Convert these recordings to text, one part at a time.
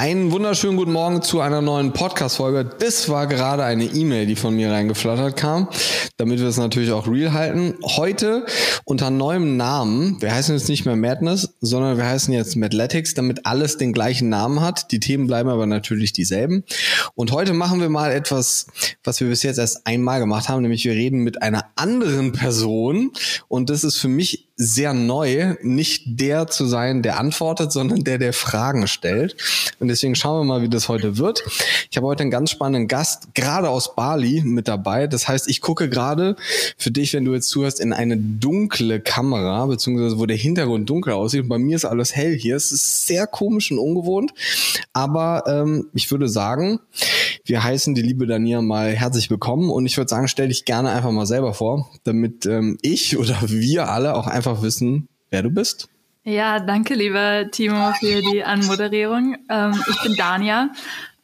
Einen wunderschönen guten Morgen zu einer neuen Podcast-Folge. Das war gerade eine E-Mail, die von mir reingeflattert kam, damit wir es natürlich auch real halten. Heute unter neuem Namen. Wir heißen jetzt nicht mehr Madness, sondern wir heißen jetzt Madletics, damit alles den gleichen Namen hat. Die Themen bleiben aber natürlich dieselben. Und heute machen wir mal etwas, was wir bis jetzt erst einmal gemacht haben, nämlich wir reden mit einer anderen Person. Und das ist für mich sehr neu, nicht der zu sein, der antwortet, sondern der, der Fragen stellt. Und deswegen schauen wir mal, wie das heute wird. Ich habe heute einen ganz spannenden Gast, gerade aus Bali mit dabei. Das heißt, ich gucke gerade für dich, wenn du jetzt zuhörst, in eine dunkle Kamera, beziehungsweise wo der Hintergrund dunkel aussieht. Und bei mir ist alles hell hier. Es ist sehr komisch und ungewohnt. Aber ähm, ich würde sagen, wir heißen die liebe Dania mal herzlich willkommen. Und ich würde sagen, stell dich gerne einfach mal selber vor, damit ähm, ich oder wir alle auch einfach einfach wissen, wer du bist. Ja, danke, lieber Timo, für die Anmoderierung. Ähm, ich bin Dania.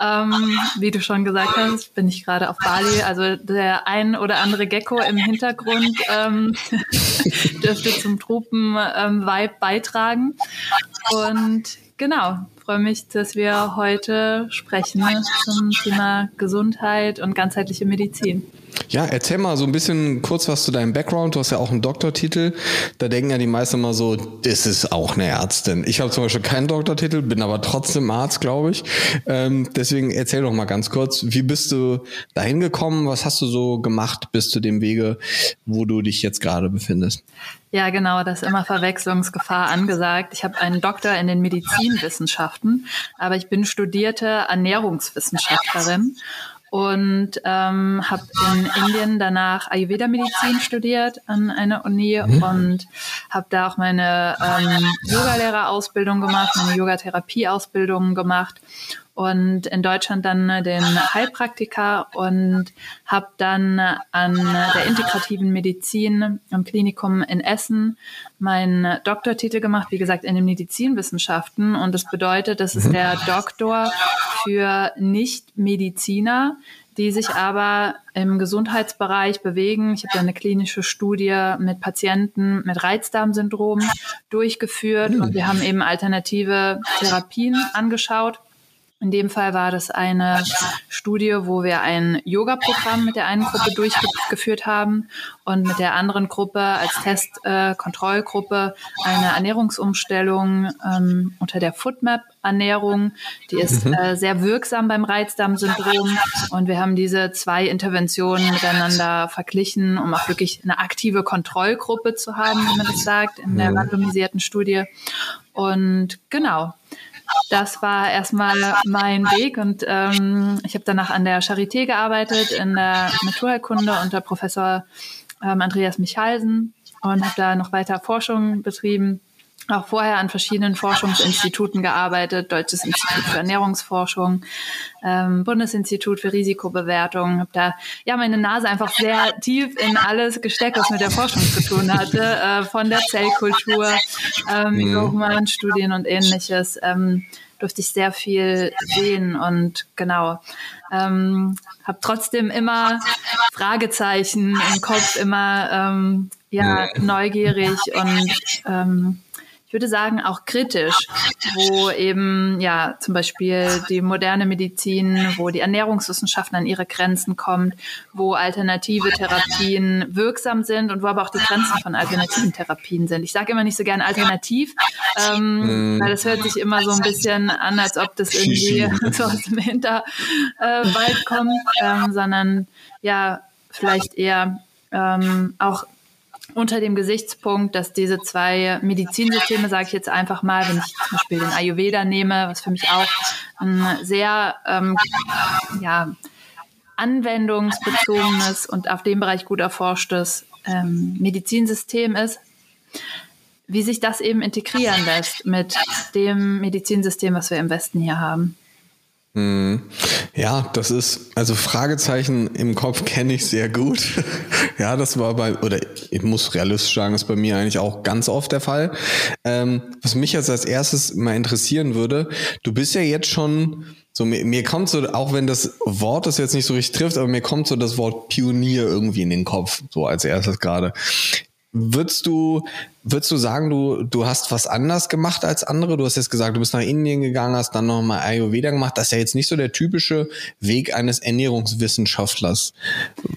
Ähm, wie du schon gesagt hast, bin ich gerade auf Bali. Also der ein oder andere Gecko im Hintergrund ähm, dürfte zum Tropen-Vibe beitragen. Und genau, freue mich, dass wir heute sprechen zum Thema Gesundheit und ganzheitliche Medizin. Ja, erzähl mal so ein bisschen kurz was zu deinem Background. Du hast ja auch einen Doktortitel. Da denken ja die meisten immer so, das ist auch eine Ärztin. Ich habe zum Beispiel keinen Doktortitel, bin aber trotzdem Arzt, glaube ich. Ähm, deswegen erzähl doch mal ganz kurz, wie bist du dahin gekommen? Was hast du so gemacht bis zu dem Wege, wo du dich jetzt gerade befindest? Ja, genau, das ist immer Verwechslungsgefahr angesagt. Ich habe einen Doktor in den Medizinwissenschaften, aber ich bin studierte Ernährungswissenschaftlerin und ähm, habe in Indien danach Ayurveda-Medizin studiert an einer Uni mhm. und habe da auch meine ähm, Yogalehrerausbildung gemacht, meine Yogatherapie-Ausbildung gemacht und in Deutschland dann den Heilpraktiker und habe dann an der integrativen Medizin am Klinikum in Essen meinen Doktortitel gemacht, wie gesagt, in den Medizinwissenschaften. Und das bedeutet, das ist mhm. der Doktor für Nicht-Mediziner, die sich aber im Gesundheitsbereich bewegen. Ich habe da eine klinische Studie mit Patienten mit Reizdarmsyndrom durchgeführt und wir haben eben alternative Therapien angeschaut. In dem Fall war das eine Studie, wo wir ein Yoga-Programm mit der einen Gruppe durchgeführt haben und mit der anderen Gruppe als Testkontrollgruppe äh, eine Ernährungsumstellung ähm, unter der Foodmap-Ernährung. Die ist mhm. äh, sehr wirksam beim Reizdarmsyndrom und wir haben diese zwei Interventionen miteinander verglichen, um auch wirklich eine aktive Kontrollgruppe zu haben, wie man das sagt, in der mhm. randomisierten Studie. Und genau, das war erstmal mein Weg und ähm, ich habe danach an der Charité gearbeitet in der Naturheilkunde unter Professor ähm, Andreas Michalsen und habe da noch weiter Forschung betrieben auch vorher an verschiedenen Forschungsinstituten gearbeitet, Deutsches Institut für Ernährungsforschung, ähm, Bundesinstitut für Risikobewertung, habe da ja meine Nase einfach sehr tief in alles gesteckt, was mit der Forschung zu tun hatte, äh, von der Zellkultur, ähm, mhm. Studien und ähnliches. Ähm, durfte ich sehr viel sehen und genau ähm, habe trotzdem immer Fragezeichen im Kopf, immer ähm, ja neugierig und ähm, würde sagen, auch kritisch, wo eben ja zum Beispiel die moderne Medizin, wo die Ernährungswissenschaften an ihre Grenzen kommt, wo alternative Therapien wirksam sind und wo aber auch die Grenzen von alternativen Therapien sind. Ich sage immer nicht so gern alternativ, ähm, mm. weil das hört sich immer so ein bisschen an, als ob das irgendwie so aus dem Hinterwald äh, kommt, ähm, sondern ja, vielleicht eher ähm, auch unter dem Gesichtspunkt, dass diese zwei Medizinsysteme, sage ich jetzt einfach mal, wenn ich zum Beispiel den Ayurveda nehme, was für mich auch ein sehr ähm, ja, anwendungsbezogenes und auf dem Bereich gut erforschtes ähm, Medizinsystem ist, wie sich das eben integrieren lässt mit dem Medizinsystem, was wir im Westen hier haben. Mhm. Ja, das ist, also Fragezeichen im Kopf kenne ich sehr gut. ja, das war bei, oder ich muss realistisch sagen, ist bei mir eigentlich auch ganz oft der Fall. Ähm, was mich jetzt als erstes mal interessieren würde, du bist ja jetzt schon, so mir, mir kommt so, auch wenn das Wort das jetzt nicht so richtig trifft, aber mir kommt so das Wort Pionier irgendwie in den Kopf, so als erstes gerade. Würdest du, würdest du sagen, du, du hast was anders gemacht als andere? Du hast jetzt gesagt, du bist nach Indien gegangen, hast dann nochmal Ayurveda gemacht. Das ist ja jetzt nicht so der typische Weg eines Ernährungswissenschaftlers.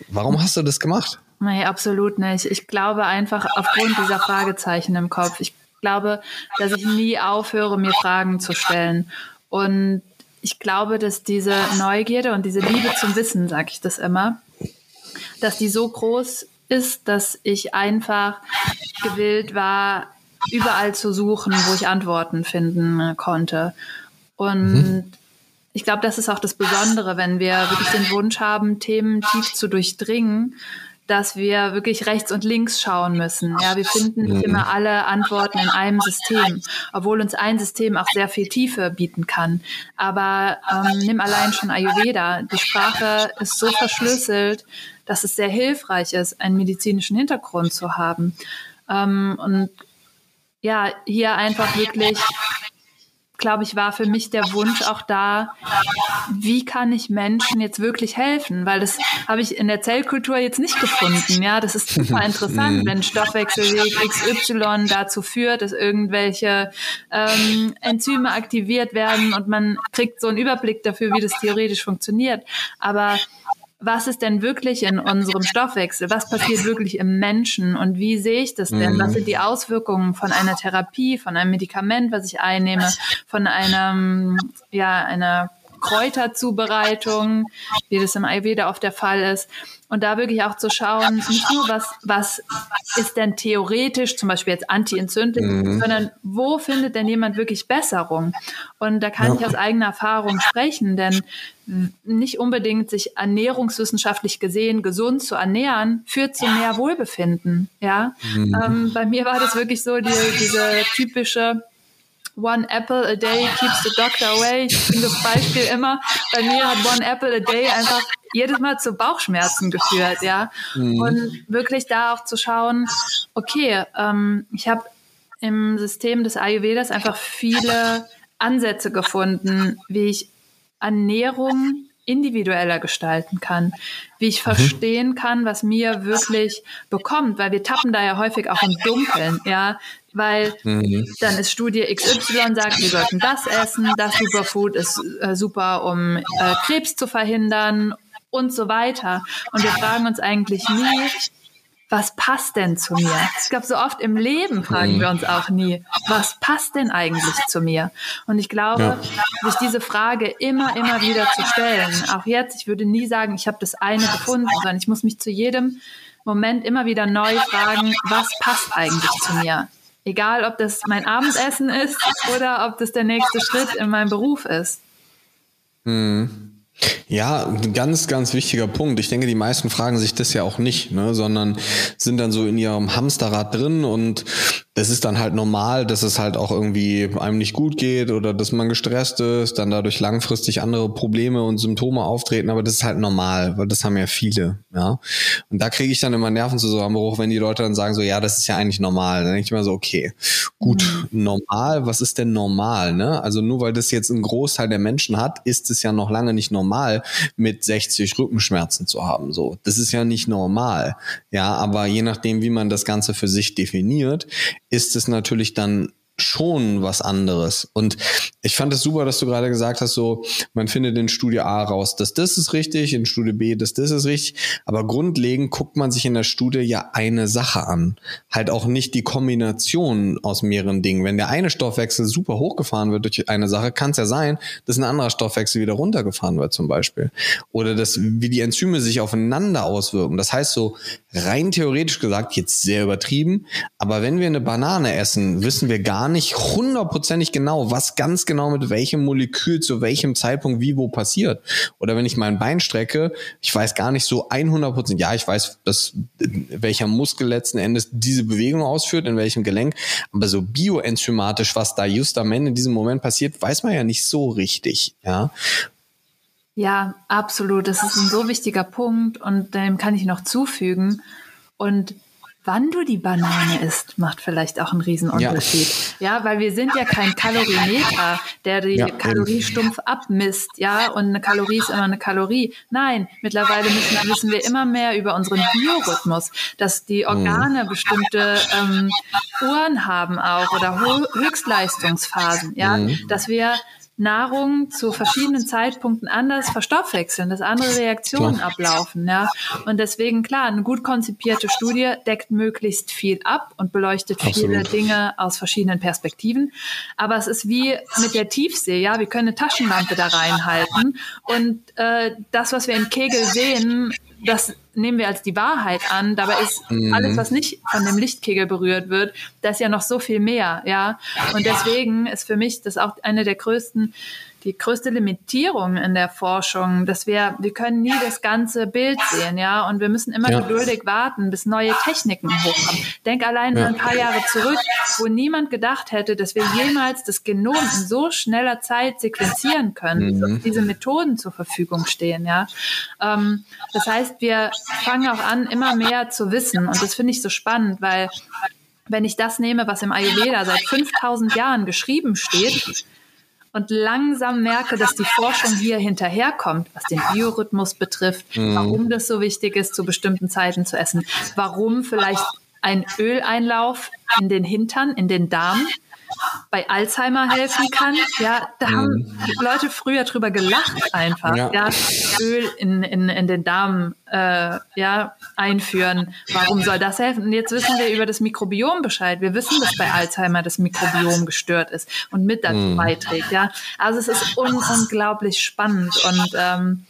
Warum hast du das gemacht? Nee, absolut nicht. Ich glaube einfach aufgrund dieser Fragezeichen im Kopf. Ich glaube, dass ich nie aufhöre, mir Fragen zu stellen. Und ich glaube, dass diese Neugierde und diese Liebe zum Wissen, sage ich das immer, dass die so groß ist, dass ich einfach gewillt war, überall zu suchen, wo ich Antworten finden konnte. Und mhm. ich glaube, das ist auch das Besondere, wenn wir wirklich den Wunsch haben, Themen tief zu durchdringen, dass wir wirklich rechts und links schauen müssen. Ja, wir finden nicht mhm. immer alle Antworten in einem System, obwohl uns ein System auch sehr viel Tiefe bieten kann. Aber ähm, nimm allein schon Ayurveda. Die Sprache ist so verschlüsselt, dass es sehr hilfreich ist, einen medizinischen Hintergrund zu haben. Ähm, und ja, hier einfach wirklich glaube ich, war für mich der Wunsch auch da, wie kann ich Menschen jetzt wirklich helfen? Weil das habe ich in der Zellkultur jetzt nicht gefunden. Ja, das ist super interessant, wenn Stoffwechselweg XY dazu führt, dass irgendwelche ähm, Enzyme aktiviert werden und man kriegt so einen Überblick dafür, wie das theoretisch funktioniert. Aber was ist denn wirklich in unserem Stoffwechsel? Was passiert wirklich im Menschen? Und wie sehe ich das denn? Was mhm. sind die Auswirkungen von einer Therapie, von einem Medikament, was ich einnehme, von einem, ja, einer Kräuterzubereitung, wie das im Ayurveda oft der Fall ist. Und da wirklich auch zu schauen, nicht nur was, was ist denn theoretisch, zum Beispiel jetzt anti-entzündlich, mhm. sondern wo findet denn jemand wirklich Besserung? Und da kann ja. ich aus eigener Erfahrung sprechen, denn nicht unbedingt sich ernährungswissenschaftlich gesehen gesund zu ernähren, führt zu mehr Wohlbefinden. Ja, mhm. ähm, bei mir war das wirklich so die, diese typische One apple a day keeps the doctor away. Ich bringe das Beispiel immer. Bei mir hat One apple a day einfach jedes Mal zu Bauchschmerzen geführt, ja. Mhm. Und wirklich da auch zu schauen, okay, ähm, ich habe im System des Ayurvedas einfach viele Ansätze gefunden, wie ich Ernährung individueller gestalten kann, wie ich mhm. verstehen kann, was mir wirklich bekommt, weil wir tappen da ja häufig auch im Dunkeln, ja, weil mhm. dann ist Studie XY sagt, wir sollten das essen, das Superfood ist äh, super, um äh, Krebs zu verhindern und so weiter. Und wir fragen uns eigentlich nie, was passt denn zu mir? Ich glaube, so oft im Leben fragen wir uns auch nie, was passt denn eigentlich zu mir? Und ich glaube, ja. sich diese Frage immer, immer wieder zu stellen, auch jetzt, ich würde nie sagen, ich habe das eine gefunden, sondern ich muss mich zu jedem Moment immer wieder neu fragen, was passt eigentlich zu mir? Egal, ob das mein Abendessen ist oder ob das der nächste Schritt in meinem Beruf ist. Mhm. Ja, ein ganz, ganz wichtiger Punkt. Ich denke, die meisten fragen sich das ja auch nicht, ne, sondern sind dann so in ihrem Hamsterrad drin und es ist dann halt normal, dass es halt auch irgendwie einem nicht gut geht oder dass man gestresst ist, dann dadurch langfristig andere Probleme und Symptome auftreten, aber das ist halt normal, weil das haben ja viele, ja. Und da kriege ich dann immer Nervenzusammenbruch, wenn die Leute dann sagen so, ja, das ist ja eigentlich normal. Dann denke ich mir so, okay, gut, mhm. normal, was ist denn normal, ne? Also nur weil das jetzt ein Großteil der Menschen hat, ist es ja noch lange nicht normal, mit 60 Rückenschmerzen zu haben, so. Das ist ja nicht normal, ja, aber je nachdem, wie man das Ganze für sich definiert, ist es natürlich dann schon was anderes. Und ich fand es super, dass du gerade gesagt hast, so, man findet in Studie A raus, dass das ist richtig, in Studie B, dass das ist richtig. Aber grundlegend guckt man sich in der Studie ja eine Sache an. Halt auch nicht die Kombination aus mehreren Dingen. Wenn der eine Stoffwechsel super hochgefahren wird durch eine Sache, kann es ja sein, dass ein anderer Stoffwechsel wieder runtergefahren wird zum Beispiel. Oder dass, wie die Enzyme sich aufeinander auswirken. Das heißt so, rein theoretisch gesagt, jetzt sehr übertrieben, aber wenn wir eine Banane essen, wissen wir gar nicht hundertprozentig genau, was ganz genau mit welchem Molekül zu welchem Zeitpunkt wie wo passiert. Oder wenn ich mein Bein strecke, ich weiß gar nicht so 100 Prozent, ja, ich weiß, dass welcher Muskel letzten Endes diese Bewegung ausführt, in welchem Gelenk, aber so bioenzymatisch, was da just am Ende in diesem Moment passiert, weiß man ja nicht so richtig, ja. Ja, absolut. Das ist ein so wichtiger Punkt und dem kann ich noch zufügen. Und wann du die Banane isst, macht vielleicht auch einen Riesenunterschied. Ja, ja weil wir sind ja kein Kalorimeter, der die ja, Kalorie stumpf abmisst, ja, und eine Kalorie ist immer eine Kalorie. Nein, mittlerweile müssen, wissen wir immer mehr über unseren Biorhythmus, dass die mhm. Organe mhm. bestimmte ähm, Uhren haben auch oder Höchstleistungsphasen, ja, mhm. dass wir Nahrung zu verschiedenen Zeitpunkten anders verstoffwechseln, dass andere Reaktionen klar. ablaufen. Ja. Und deswegen, klar, eine gut konzipierte Studie deckt möglichst viel ab und beleuchtet viele Dinge aus verschiedenen Perspektiven. Aber es ist wie mit der Tiefsee, ja, wir können eine Taschenlampe da reinhalten und äh, das, was wir im Kegel sehen, das nehmen wir als die Wahrheit an. Dabei ist mhm. alles, was nicht von dem Lichtkegel berührt wird, das ist ja noch so viel mehr, ja. Und deswegen ist für mich das auch eine der größten die größte Limitierung in der Forschung, dass wir, wir können nie das ganze Bild sehen, ja, und wir müssen immer ja. geduldig warten, bis neue Techniken hochkommen. Denk allein ja. ein paar Jahre zurück, wo niemand gedacht hätte, dass wir jemals das Genom in so schneller Zeit sequenzieren können, mhm. diese Methoden zur Verfügung stehen, ja. Ähm, das heißt, wir fangen auch an, immer mehr zu wissen, und das finde ich so spannend, weil wenn ich das nehme, was im Ayurveda seit 5000 Jahren geschrieben steht, und langsam merke, dass die Forschung hier hinterherkommt, was den Biorhythmus betrifft, mhm. warum das so wichtig ist, zu bestimmten Zeiten zu essen, warum vielleicht ein Öleinlauf in den Hintern, in den Darm bei Alzheimer helfen kann. Ja, da haben mhm. Leute früher drüber gelacht einfach. Ja, ja Öl in, in, in den Darm äh, ja, einführen. Warum soll das helfen? Und jetzt wissen wir über das Mikrobiom Bescheid. Wir wissen, dass bei Alzheimer das Mikrobiom gestört ist und mit dazu mhm. beiträgt. Ja, also es ist un unglaublich spannend und ähm,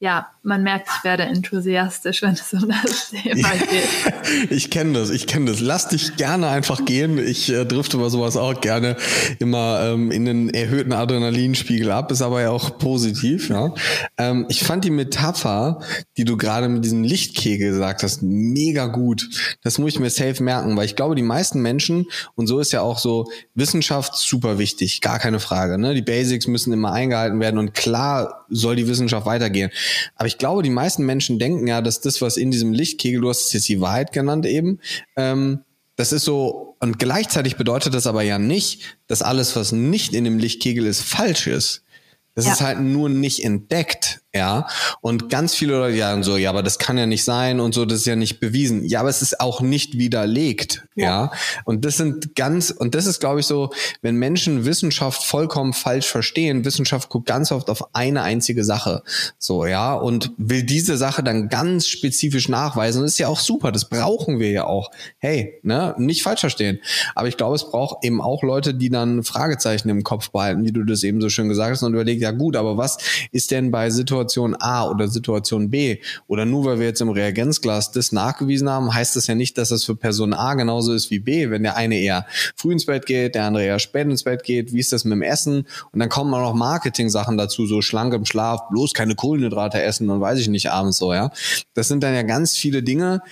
ja, man merkt, ich werde enthusiastisch, wenn es um das Thema geht. ich kenne das, ich kenne das. Lass dich gerne einfach gehen. Ich äh, drifte bei sowas auch gerne immer ähm, in den erhöhten Adrenalinspiegel ab, ist aber ja auch positiv. Ja. Ähm, ich fand die Metapher, die du gerade mit diesem Lichtkegel gesagt hast, mega gut. Das muss ich mir safe merken, weil ich glaube, die meisten Menschen, und so ist ja auch so, Wissenschaft super wichtig, gar keine Frage. Ne? Die Basics müssen immer eingehalten werden und klar soll die Wissenschaft weitergehen. Aber ich glaube, die meisten Menschen denken ja, dass das, was in diesem Lichtkegel, du hast es jetzt die Wahrheit genannt eben, ähm, das ist so, und gleichzeitig bedeutet das aber ja nicht, dass alles, was nicht in dem Lichtkegel ist, falsch ist. Das ja. ist halt nur nicht entdeckt, ja. Und ganz viele Leute sagen so, ja, aber das kann ja nicht sein und so, das ist ja nicht bewiesen. Ja, aber es ist auch nicht widerlegt, ja. ja? Und das sind ganz, und das ist, glaube ich, so, wenn Menschen Wissenschaft vollkommen falsch verstehen, Wissenschaft guckt ganz oft auf eine einzige Sache, so, ja, und will diese Sache dann ganz spezifisch nachweisen. Und das ist ja auch super, das brauchen wir ja auch. Hey, ne, nicht falsch verstehen. Aber ich glaube, es braucht eben auch Leute, die dann Fragezeichen im Kopf behalten, wie du das eben so schön gesagt hast, und überlegen, ja gut, aber was ist denn bei Situation A oder Situation B? Oder nur weil wir jetzt im Reagenzglas das nachgewiesen haben, heißt das ja nicht, dass das für Person A genauso ist wie B. Wenn der eine eher früh ins Bett geht, der andere eher spät ins Bett geht, wie ist das mit dem Essen? Und dann kommen auch noch Marketing-Sachen dazu, so schlank im Schlaf, bloß keine Kohlenhydrate essen und weiß ich nicht abends so, ja. Das sind dann ja ganz viele Dinge,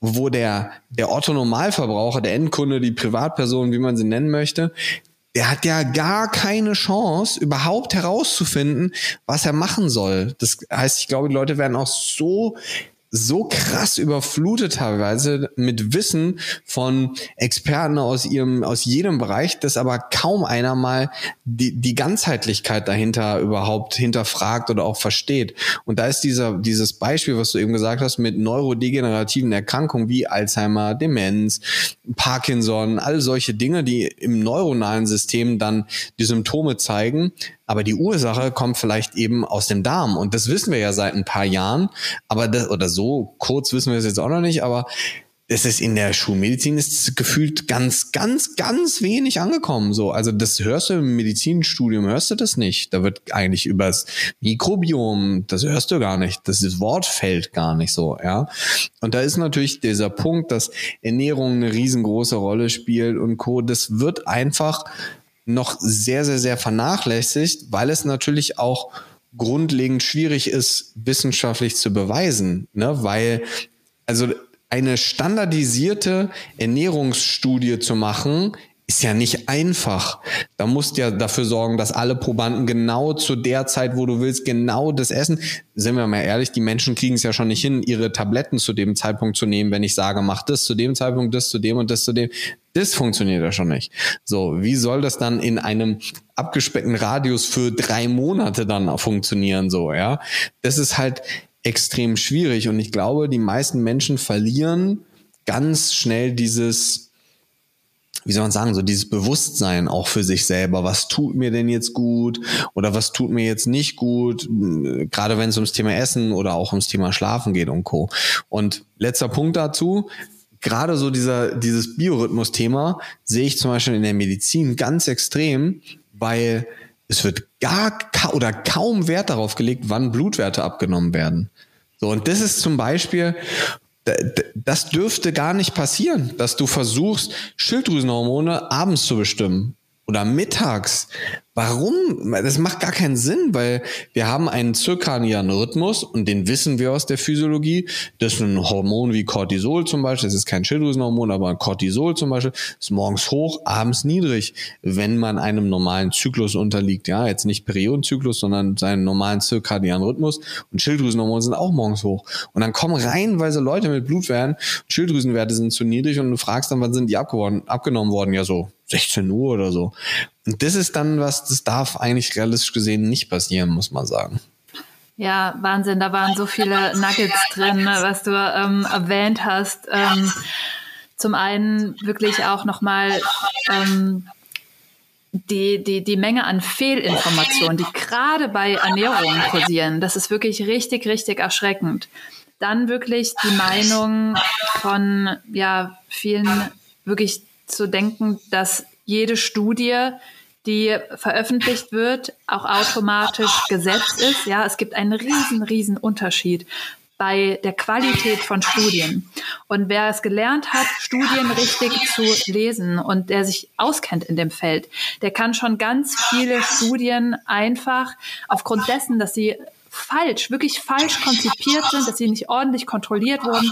wo der, der Otto Normalverbraucher, der Endkunde, die Privatperson, wie man sie nennen möchte, der hat ja gar keine Chance, überhaupt herauszufinden, was er machen soll. Das heißt, ich glaube, die Leute werden auch so so krass überflutet teilweise mit Wissen von Experten aus ihrem, aus jedem Bereich, dass aber kaum einer mal die, die Ganzheitlichkeit dahinter überhaupt hinterfragt oder auch versteht. Und da ist dieser, dieses Beispiel, was du eben gesagt hast, mit neurodegenerativen Erkrankungen wie Alzheimer, Demenz, Parkinson, all solche Dinge, die im neuronalen System dann die Symptome zeigen, aber die Ursache kommt vielleicht eben aus dem Darm. Und das wissen wir ja seit ein paar Jahren. Aber das, oder so kurz wissen wir es jetzt auch noch nicht. Aber es ist in der Schulmedizin ist gefühlt ganz, ganz, ganz wenig angekommen. So, also das hörst du im Medizinstudium, hörst du das nicht. Da wird eigentlich übers Mikrobiom, das hörst du gar nicht. Das Wort fällt gar nicht so, ja. Und da ist natürlich dieser Punkt, dass Ernährung eine riesengroße Rolle spielt und Co. Das wird einfach noch sehr, sehr, sehr vernachlässigt, weil es natürlich auch grundlegend schwierig ist, wissenschaftlich zu beweisen, ne? weil also eine standardisierte Ernährungsstudie zu machen, ist ja nicht einfach. Da musst du ja dafür sorgen, dass alle Probanden genau zu der Zeit, wo du willst, genau das essen. Sind wir mal ehrlich, die Menschen kriegen es ja schon nicht hin, ihre Tabletten zu dem Zeitpunkt zu nehmen, wenn ich sage, mach das zu dem Zeitpunkt, das zu dem und das zu dem. Das funktioniert ja schon nicht. So, wie soll das dann in einem abgespeckten Radius für drei Monate dann funktionieren, so, ja? Das ist halt extrem schwierig und ich glaube, die meisten Menschen verlieren ganz schnell dieses, wie soll man sagen, so dieses Bewusstsein auch für sich selber. Was tut mir denn jetzt gut oder was tut mir jetzt nicht gut? Gerade wenn es ums Thema Essen oder auch ums Thema Schlafen geht und Co. Und letzter Punkt dazu. Gerade so dieser, dieses Biorhythmus-Thema sehe ich zum Beispiel in der Medizin ganz extrem, weil es wird gar oder kaum Wert darauf gelegt, wann Blutwerte abgenommen werden. So, und das ist zum Beispiel, das dürfte gar nicht passieren, dass du versuchst, Schilddrüsenhormone abends zu bestimmen oder mittags. Warum? Das macht gar keinen Sinn, weil wir haben einen zirkadianen Rhythmus und den wissen wir aus der Physiologie. Das ist ein Hormon wie Cortisol zum Beispiel. Das ist kein Schilddrüsenhormon, aber Cortisol zum Beispiel ist morgens hoch, abends niedrig, wenn man einem normalen Zyklus unterliegt. Ja, jetzt nicht Periodenzyklus, sondern seinen normalen zirkadianen Rhythmus. Und Schilddrüsenhormone sind auch morgens hoch. Und dann kommen reihenweise Leute mit Blutwerten, Schilddrüsenwerte sind zu niedrig und du fragst dann, wann sind die abgenommen worden? Ja, so 16 Uhr oder so. Und das ist dann was, das darf eigentlich realistisch gesehen nicht passieren, muss man sagen. Ja, Wahnsinn, da waren so viele Nuggets drin, ne, was du ähm, erwähnt hast. Ähm, zum einen wirklich auch nochmal ähm, die, die, die Menge an Fehlinformationen, die gerade bei Ernährung kursieren, das ist wirklich richtig, richtig erschreckend. Dann wirklich die Meinung von ja, vielen wirklich zu denken, dass jede Studie die veröffentlicht wird, auch automatisch gesetzt ist. Ja, es gibt einen riesen, riesen Unterschied bei der Qualität von Studien. Und wer es gelernt hat, Studien richtig zu lesen und der sich auskennt in dem Feld, der kann schon ganz viele Studien einfach aufgrund dessen, dass sie falsch, wirklich falsch konzipiert sind, dass sie nicht ordentlich kontrolliert wurden,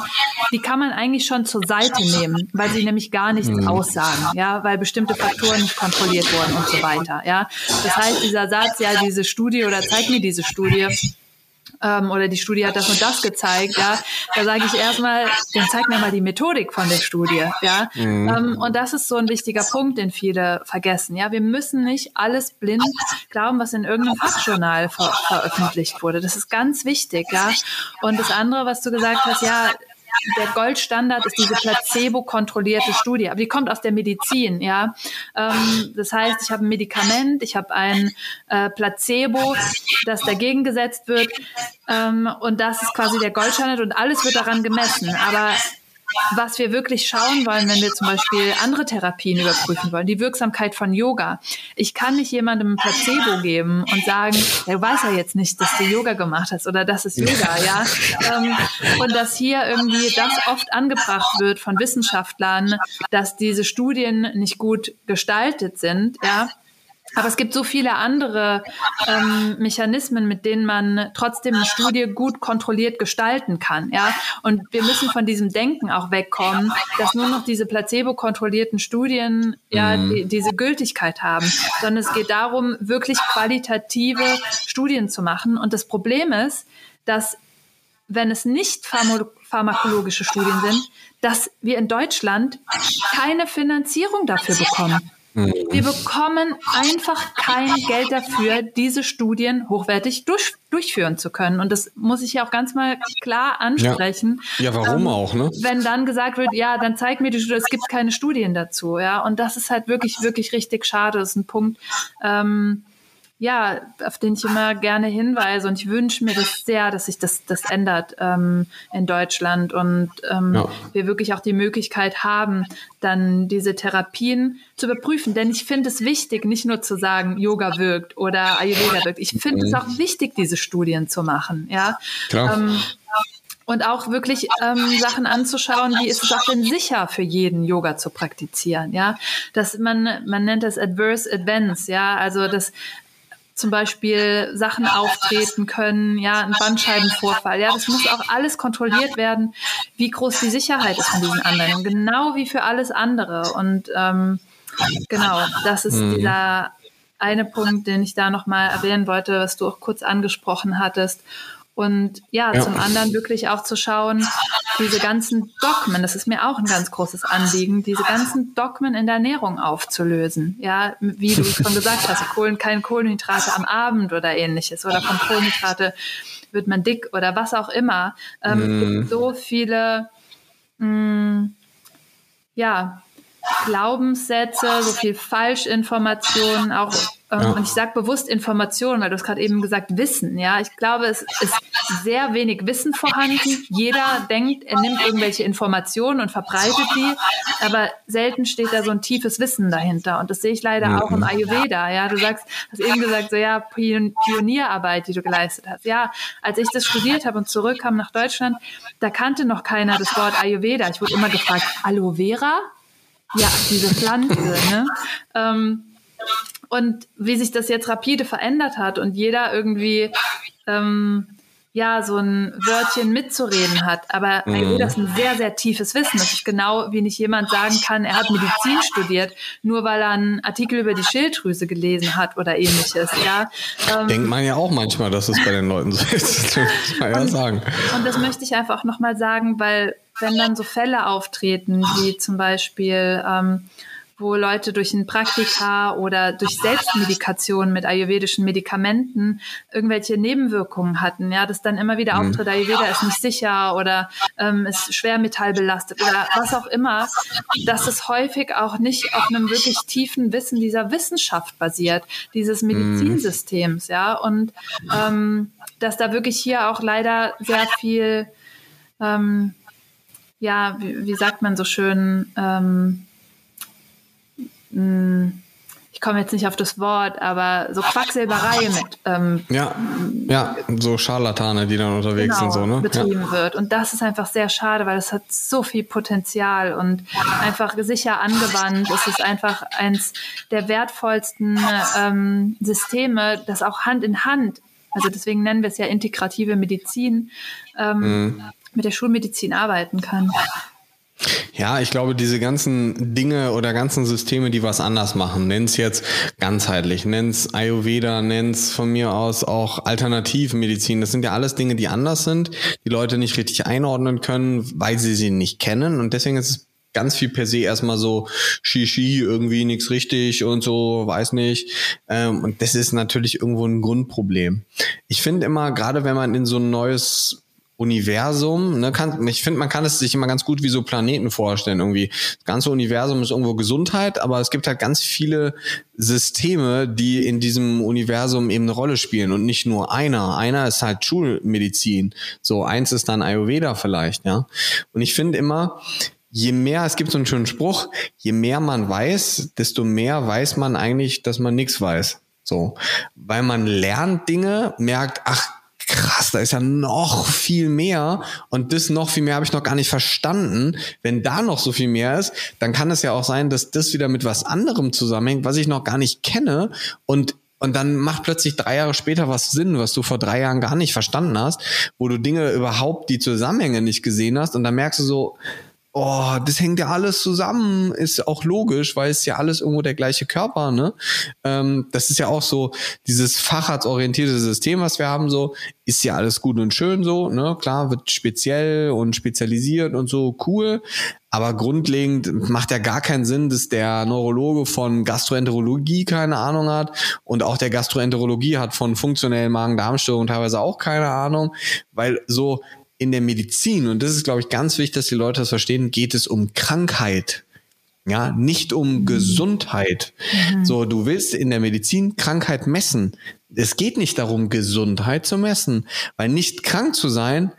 die kann man eigentlich schon zur Seite nehmen, weil sie nämlich gar nichts mhm. aussagen, ja, weil bestimmte Faktoren nicht kontrolliert wurden und so weiter, ja. Das heißt, dieser Satz, ja, diese Studie oder zeig mir diese Studie, ähm, oder die Studie hat das und das gezeigt, ja, da sage ich erstmal, dann zeig mir mal die Methodik von der Studie, ja. Mhm. Ähm, und das ist so ein wichtiger Punkt, den viele vergessen, ja. Wir müssen nicht alles blind glauben, was in irgendeinem Fachjournal ver veröffentlicht wurde. Das ist ganz wichtig, ja. Und das andere, was du gesagt hast, ja, der Goldstandard ist diese placebo-kontrollierte Studie, aber die kommt aus der Medizin, ja. Ähm, das heißt, ich habe ein Medikament, ich habe ein äh, Placebo, das dagegen gesetzt wird, ähm, und das ist quasi der Goldstandard und alles wird daran gemessen. Aber was wir wirklich schauen wollen, wenn wir zum Beispiel andere Therapien überprüfen wollen, die Wirksamkeit von Yoga. Ich kann nicht jemandem ein Placebo geben und sagen, er weiß ja jetzt nicht, dass du Yoga gemacht hast oder das ist Yoga, ja. Ähm, und dass hier irgendwie das oft angebracht wird von Wissenschaftlern, dass diese Studien nicht gut gestaltet sind, ja aber es gibt so viele andere ähm, Mechanismen, mit denen man trotzdem eine Studie gut kontrolliert gestalten kann. Ja? Und wir müssen von diesem Denken auch wegkommen, dass nur noch diese placebo-kontrollierten Studien ja mhm. die, diese Gültigkeit haben, sondern es geht darum, wirklich qualitative Studien zu machen. Und das Problem ist, dass wenn es nicht pharmakologische Studien sind, dass wir in Deutschland keine Finanzierung dafür bekommen. Wir bekommen einfach kein Geld dafür, diese Studien hochwertig durch, durchführen zu können. Und das muss ich ja auch ganz mal klar ansprechen. Ja, ja warum ähm, auch, ne? Wenn dann gesagt wird, ja, dann zeig mir die Studie, es gibt keine Studien dazu, ja. Und das ist halt wirklich, wirklich richtig schade. Das ist ein Punkt, ähm, ja, auf den ich immer gerne hinweise. Und ich wünsche mir das sehr, dass sich das, das ändert ähm, in Deutschland und ähm, ja. wir wirklich auch die Möglichkeit haben, dann diese Therapien zu überprüfen. Denn ich finde es wichtig, nicht nur zu sagen, Yoga wirkt oder Ayurveda wirkt. Ich finde mhm. es auch wichtig, diese Studien zu machen. Ja. Klar. Ähm, und auch wirklich ähm, Sachen anzuschauen, wie ist es auch denn sicher für jeden Yoga zu praktizieren, ja, dass man man nennt das Adverse Events, ja, also dass zum Beispiel Sachen auftreten können, ja, ein Bandscheibenvorfall. Ja, das muss auch alles kontrolliert werden, wie groß die Sicherheit ist von diesen Anwendungen, genau wie für alles andere. Und ähm, genau, das ist mhm. dieser eine Punkt, den ich da nochmal erwähnen wollte, was du auch kurz angesprochen hattest. Und ja, ja, zum anderen wirklich auch zu schauen, diese ganzen Dogmen, das ist mir auch ein ganz großes Anliegen, diese ganzen Dogmen in der Ernährung aufzulösen. Ja, wie du schon gesagt hast, Kohlen, kein Kohlenhydrate am Abend oder ähnliches oder von Kohlenhydrate wird man dick oder was auch immer. Ähm, mm. Es gibt so viele, mh, mm, ja, Glaubenssätze, so viel Falschinformationen, auch ja. und ich sage bewusst Informationen, weil du hast gerade eben gesagt Wissen. Ja, ich glaube, es ist sehr wenig Wissen vorhanden. Jeder denkt, er nimmt irgendwelche Informationen und verbreitet die, aber selten steht da so ein tiefes Wissen dahinter. Und das sehe ich leider mhm. auch im Ayurveda. Ja, du sagst, hast eben gesagt, so ja Pionierarbeit, die du geleistet hast. Ja, als ich das studiert habe und zurückkam nach Deutschland, da kannte noch keiner das Wort Ayurveda. Ich wurde immer gefragt, Aloe Vera? Ja, diese Pflanze. ne? Ähm, und wie sich das jetzt rapide verändert hat und jeder irgendwie ähm, ja so ein Wörtchen mitzureden hat. Aber mhm. Ayurveda ist ein sehr, sehr tiefes Wissen. Das ist genau, wie nicht jemand sagen kann, er hat Medizin studiert, nur weil er einen Artikel über die Schilddrüse gelesen hat oder ähnliches. Ja, ähm, Denkt man ja auch manchmal, dass es bei den Leuten so ist. muss man ja und, sagen. Und das möchte ich einfach nochmal sagen, weil wenn dann so Fälle auftreten, wie zum Beispiel ähm, wo Leute durch ein Praktika oder durch Selbstmedikation mit ayurvedischen Medikamenten irgendwelche Nebenwirkungen hatten. Ja, das dann immer wieder mhm. auftritt, Ayurveda ist nicht sicher oder ähm, ist schwermetallbelastet oder was auch immer, dass es häufig auch nicht auf einem wirklich tiefen Wissen dieser Wissenschaft basiert, dieses mhm. Medizinsystems, ja, und ähm, dass da wirklich hier auch leider sehr viel ähm, ja, wie, wie, sagt man so schön, ähm, hm, ich komme jetzt nicht auf das Wort, aber so Quacksilberei mit. Ähm, ja, ja, so Scharlatane, die dann unterwegs genau, sind, so, ne? betrieben ja. wird. Und das ist einfach sehr schade, weil es hat so viel Potenzial und einfach sicher angewandt. Es ist einfach eins der wertvollsten ähm, Systeme, das auch Hand in Hand, also deswegen nennen wir es ja integrative Medizin, ähm, mhm. mit der Schulmedizin arbeiten kann. Ja, ich glaube, diese ganzen Dinge oder ganzen Systeme, die was anders machen, nenn's jetzt ganzheitlich, nenn's Ayurveda, nenn's von mir aus auch Alternativmedizin. Das sind ja alles Dinge, die anders sind, die Leute nicht richtig einordnen können, weil sie sie nicht kennen. Und deswegen ist es ganz viel per se erstmal so Shishi, irgendwie nichts richtig und so, weiß nicht. Ähm, und das ist natürlich irgendwo ein Grundproblem. Ich finde immer, gerade wenn man in so ein neues Universum, ne, kann, ich finde, man kann es sich immer ganz gut wie so Planeten vorstellen. Irgendwie, das ganze Universum ist irgendwo Gesundheit, aber es gibt halt ganz viele Systeme, die in diesem Universum eben eine Rolle spielen und nicht nur einer. Einer ist halt Schulmedizin. So, eins ist dann Ayurveda vielleicht, ja. Und ich finde immer, je mehr, es gibt so einen schönen Spruch, je mehr man weiß, desto mehr weiß man eigentlich, dass man nichts weiß. So, weil man lernt Dinge, merkt, ach, krass, da ist ja noch viel mehr. Und das noch viel mehr habe ich noch gar nicht verstanden. Wenn da noch so viel mehr ist, dann kann es ja auch sein, dass das wieder mit was anderem zusammenhängt, was ich noch gar nicht kenne. Und und dann macht plötzlich drei Jahre später was Sinn, was du vor drei Jahren gar nicht verstanden hast, wo du Dinge überhaupt die Zusammenhänge nicht gesehen hast. Und dann merkst du so, oh, das hängt ja alles zusammen, ist auch logisch, weil es ja alles irgendwo der gleiche Körper, ne? Ähm, das ist ja auch so dieses facharztorientierte System, was wir haben, so, ist ja alles gut und schön so, ne? Klar, wird speziell und spezialisiert und so cool, aber grundlegend macht ja gar keinen Sinn, dass der Neurologe von Gastroenterologie keine Ahnung hat und auch der Gastroenterologie hat von funktionellen Magen-Darm-Störungen teilweise auch keine Ahnung, weil so in der Medizin, und das ist, glaube ich, ganz wichtig, dass die Leute das verstehen, geht es um Krankheit. Ja, nicht um mhm. Gesundheit. Mhm. So, du willst in der Medizin Krankheit messen. Es geht nicht darum, Gesundheit zu messen, weil nicht krank zu sein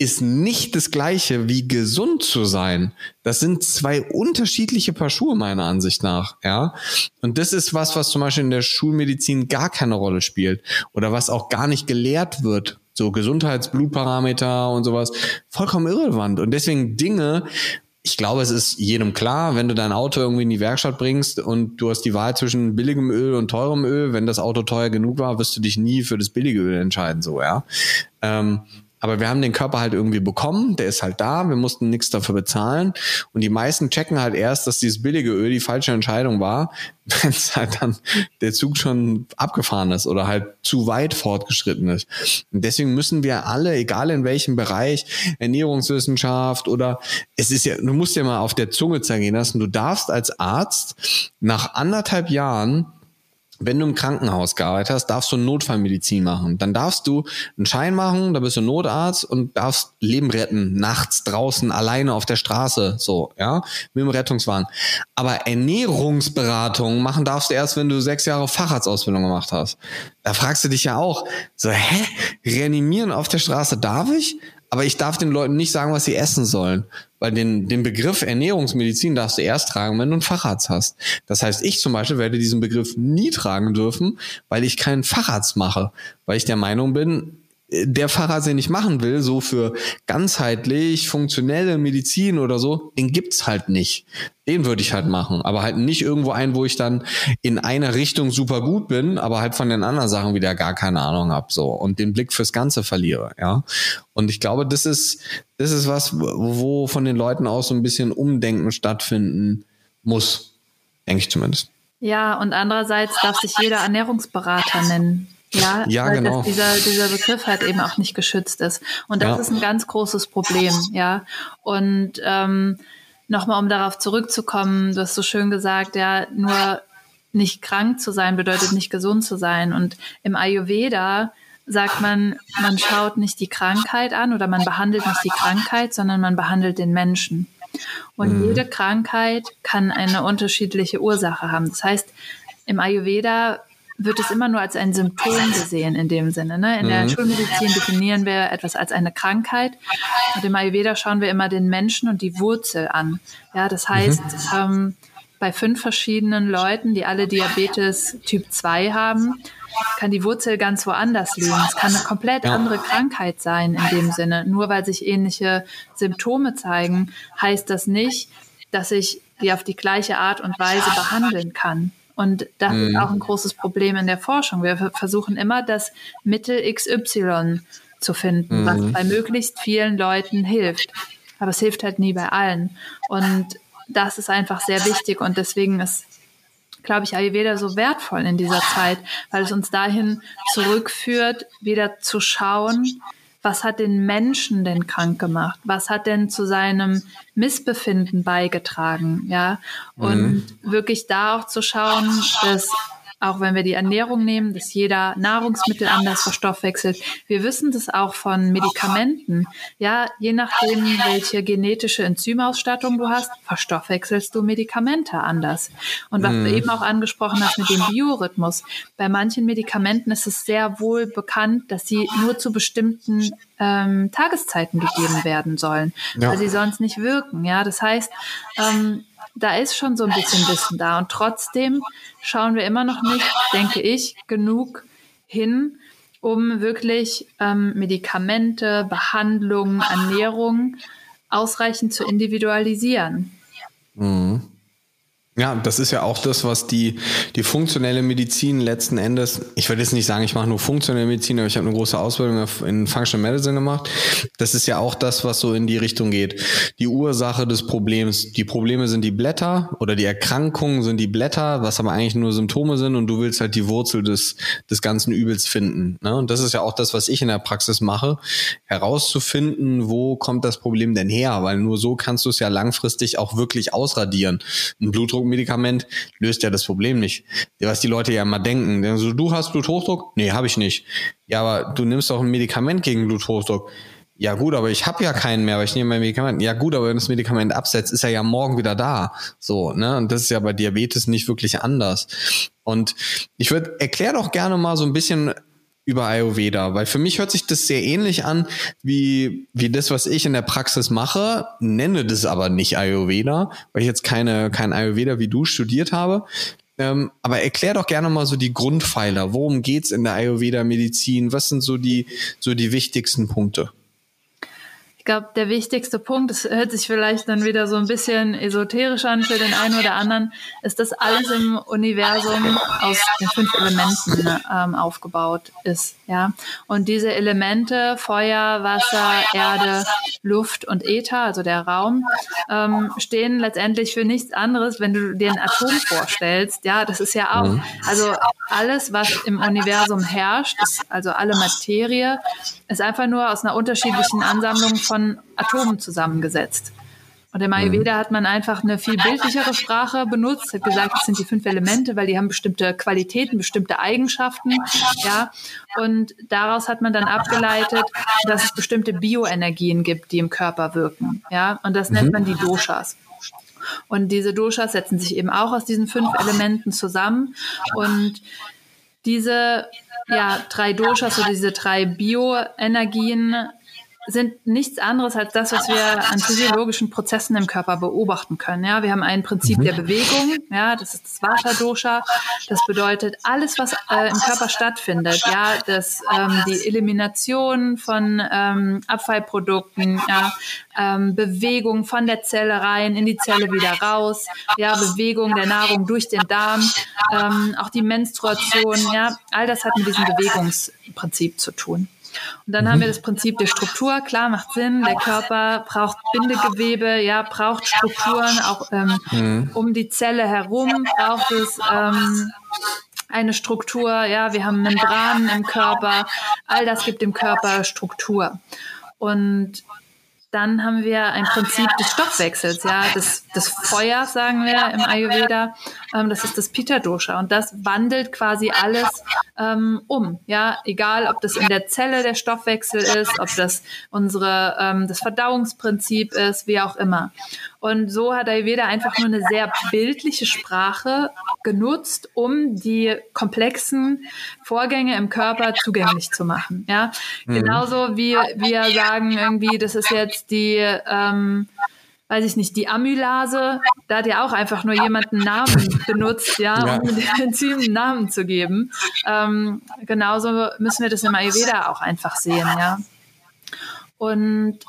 ist nicht das gleiche wie gesund zu sein. Das sind zwei unterschiedliche Paar Schuhe meiner Ansicht nach, ja. Und das ist was, was zum Beispiel in der Schulmedizin gar keine Rolle spielt oder was auch gar nicht gelehrt wird so Gesundheitsblutparameter und sowas, vollkommen irrelevant. Und deswegen Dinge, ich glaube, es ist jedem klar, wenn du dein Auto irgendwie in die Werkstatt bringst und du hast die Wahl zwischen billigem Öl und teurem Öl, wenn das Auto teuer genug war, wirst du dich nie für das billige Öl entscheiden, so, ja. Ähm, aber wir haben den Körper halt irgendwie bekommen, der ist halt da, wir mussten nichts dafür bezahlen und die meisten checken halt erst, dass dieses billige Öl die falsche Entscheidung war, wenn es halt dann der Zug schon abgefahren ist oder halt zu weit fortgeschritten ist. Und deswegen müssen wir alle, egal in welchem Bereich, Ernährungswissenschaft oder es ist ja, du musst ja mal auf der Zunge zergehen lassen, du darfst als Arzt nach anderthalb Jahren wenn du im Krankenhaus gearbeitet hast, darfst du Notfallmedizin machen. Dann darfst du einen Schein machen, da bist du Notarzt und darfst Leben retten, nachts draußen alleine auf der Straße, so, ja, mit dem Rettungswagen. Aber Ernährungsberatung machen darfst du erst, wenn du sechs Jahre Facharztausbildung gemacht hast. Da fragst du dich ja auch, so, hä, reanimieren auf der Straße darf ich? Aber ich darf den Leuten nicht sagen, was sie essen sollen. Weil den, den Begriff Ernährungsmedizin darfst du erst tragen, wenn du einen Facharzt hast. Das heißt, ich zum Beispiel werde diesen Begriff nie tragen dürfen, weil ich keinen Facharzt mache. Weil ich der Meinung bin, der Facharzt, den ich machen will, so für ganzheitlich funktionelle Medizin oder so, den gibt's halt nicht. Den würde ich halt machen, aber halt nicht irgendwo ein, wo ich dann in einer Richtung super gut bin, aber halt von den anderen Sachen wieder gar keine Ahnung habe, so und den Blick fürs Ganze verliere, ja. Und ich glaube, das ist das ist was, wo von den Leuten aus so ein bisschen Umdenken stattfinden muss, denke ich zumindest. Ja, und andererseits darf sich jeder Ernährungsberater nennen. Ja, ja weil genau. dieser, dieser Begriff halt eben auch nicht geschützt ist. Und das ja. ist ein ganz großes Problem, ja. Und ähm, nochmal, um darauf zurückzukommen, du hast so schön gesagt, ja, nur nicht krank zu sein bedeutet nicht gesund zu sein. Und im Ayurveda sagt man, man schaut nicht die Krankheit an oder man behandelt nicht die Krankheit, sondern man behandelt den Menschen. Und mhm. jede Krankheit kann eine unterschiedliche Ursache haben. Das heißt, im Ayurveda wird es immer nur als ein Symptom gesehen in dem Sinne. Ne? In mhm. der Schulmedizin definieren wir etwas als eine Krankheit. Und im Ayurveda schauen wir immer den Menschen und die Wurzel an. Ja, das heißt, mhm. ähm, bei fünf verschiedenen Leuten, die alle Diabetes Typ 2 haben, kann die Wurzel ganz woanders liegen. Es kann eine komplett andere Krankheit sein in dem Sinne. Nur weil sich ähnliche Symptome zeigen, heißt das nicht, dass ich die auf die gleiche Art und Weise behandeln kann. Und das mhm. ist auch ein großes Problem in der Forschung. Wir versuchen immer, das Mittel XY zu finden, mhm. was bei möglichst vielen Leuten hilft. Aber es hilft halt nie bei allen. Und das ist einfach sehr wichtig und deswegen ist, glaube ich, Ayurveda so wertvoll in dieser Zeit, weil es uns dahin zurückführt, wieder zu schauen, was hat den Menschen denn krank gemacht? Was hat denn zu seinem Missbefinden beigetragen? Ja, und mhm. wirklich da auch zu schauen, dass auch wenn wir die Ernährung nehmen, dass jeder Nahrungsmittel anders verstoffwechselt. Wir wissen das auch von Medikamenten. Ja, je nachdem, welche genetische Enzymausstattung du hast, verstoffwechselst du Medikamente anders. Und was mm. du mhm. eben auch angesprochen hast mit dem Biorhythmus. Bei manchen Medikamenten ist es sehr wohl bekannt, dass sie nur zu bestimmten ähm, Tageszeiten gegeben werden sollen, ja. weil sie sonst nicht wirken. Ja, das heißt, ähm, da ist schon so ein bisschen Wissen da. Und trotzdem schauen wir immer noch nicht, denke ich, genug hin, um wirklich ähm, Medikamente, Behandlungen, Ernährung ausreichend zu individualisieren. Mhm. Ja, das ist ja auch das, was die, die funktionelle Medizin letzten Endes, ich würde jetzt nicht sagen, ich mache nur funktionelle Medizin, aber ich habe eine große Ausbildung in Functional Medicine gemacht. Das ist ja auch das, was so in die Richtung geht. Die Ursache des Problems. Die Probleme sind die Blätter oder die Erkrankungen sind die Blätter, was aber eigentlich nur Symptome sind und du willst halt die Wurzel des, des ganzen Übels finden. Ne? Und das ist ja auch das, was ich in der Praxis mache, herauszufinden, wo kommt das Problem denn her, weil nur so kannst du es ja langfristig auch wirklich ausradieren. Ein Blutdruck Medikament löst ja das Problem nicht. Was die Leute ja immer denken. Also, du hast Bluthochdruck? Nee, habe ich nicht. Ja, aber du nimmst doch ein Medikament gegen Bluthochdruck. Ja gut, aber ich habe ja keinen mehr, weil ich nehme mein Medikament. Ja gut, aber wenn das Medikament absetzt, ist er ja morgen wieder da. So, ne? Und das ist ja bei Diabetes nicht wirklich anders. Und ich würde erklär doch gerne mal so ein bisschen über Ayurveda, weil für mich hört sich das sehr ähnlich an wie, wie das, was ich in der Praxis mache, nenne das aber nicht Ayurveda, weil ich jetzt keine, kein Ayurveda wie du studiert habe. Ähm, aber erklär doch gerne mal so die Grundpfeiler. Worum geht's in der Ayurveda-Medizin? Was sind so die, so die wichtigsten Punkte? Glaube, der wichtigste Punkt, das hört sich vielleicht dann wieder so ein bisschen esoterisch an für den einen oder anderen, ist, dass alles im Universum aus den fünf Elementen ähm, aufgebaut ist. Ja, und diese Elemente Feuer, Wasser, Erde, Luft und Äther, also der Raum, ähm, stehen letztendlich für nichts anderes, wenn du dir ein Atom vorstellst. Ja, das ist ja auch, mhm. also alles, was im Universum herrscht, ist, also alle Materie, ist einfach nur aus einer unterschiedlichen Ansammlung von Atomen zusammengesetzt. Und im Ayurveda hat man einfach eine viel bildlichere Sprache benutzt, hat gesagt, es sind die fünf Elemente, weil die haben bestimmte Qualitäten, bestimmte Eigenschaften, ja. Und daraus hat man dann abgeleitet, dass es bestimmte Bioenergien gibt, die im Körper wirken, ja. Und das nennt mhm. man die Doshas. Und diese Doshas setzen sich eben auch aus diesen fünf Elementen zusammen und diese ja, drei Doshas oder diese drei Bioenergien sind nichts anderes als das, was wir an physiologischen Prozessen im Körper beobachten können. Ja, wir haben ein Prinzip mhm. der Bewegung. Ja, das ist das Vata Dosha. Das bedeutet alles, was äh, im Körper stattfindet. Ja, das ähm, die Elimination von ähm, Abfallprodukten. Ja, ähm, Bewegung von der Zelle rein in die Zelle wieder raus. Ja, Bewegung der Nahrung durch den Darm. Ähm, auch die Menstruation. Ja, all das hat mit diesem Bewegungsprinzip zu tun. Und dann mhm. haben wir das Prinzip der Struktur. Klar, macht Sinn. Der Körper braucht Bindegewebe, ja, braucht Strukturen. Auch ähm, mhm. um die Zelle herum braucht es ähm, eine Struktur. Ja, wir haben Membranen im Körper. All das gibt dem Körper Struktur. Und dann haben wir ein Prinzip des Stoffwechsels, ja, des, des Feuers, sagen wir im Ayurveda. Ähm, das ist das Pitta Dosha und das wandelt quasi alles ähm, um, ja, egal ob das in der Zelle der Stoffwechsel ist, ob das unsere ähm, das Verdauungsprinzip ist, wie auch immer. Und so hat Ayurveda einfach nur eine sehr bildliche Sprache genutzt, um die komplexen Vorgänge im Körper zugänglich zu machen. Ja, mhm. genauso wie wir sagen irgendwie, das ist jetzt die ähm, weiß ich nicht, die Amylase, da hat ja auch einfach nur jemand einen Namen benutzt, ja, ja. um dem Enzym einen Namen zu geben. Ähm, genauso müssen wir das im Ayurveda auch einfach sehen, ja. Und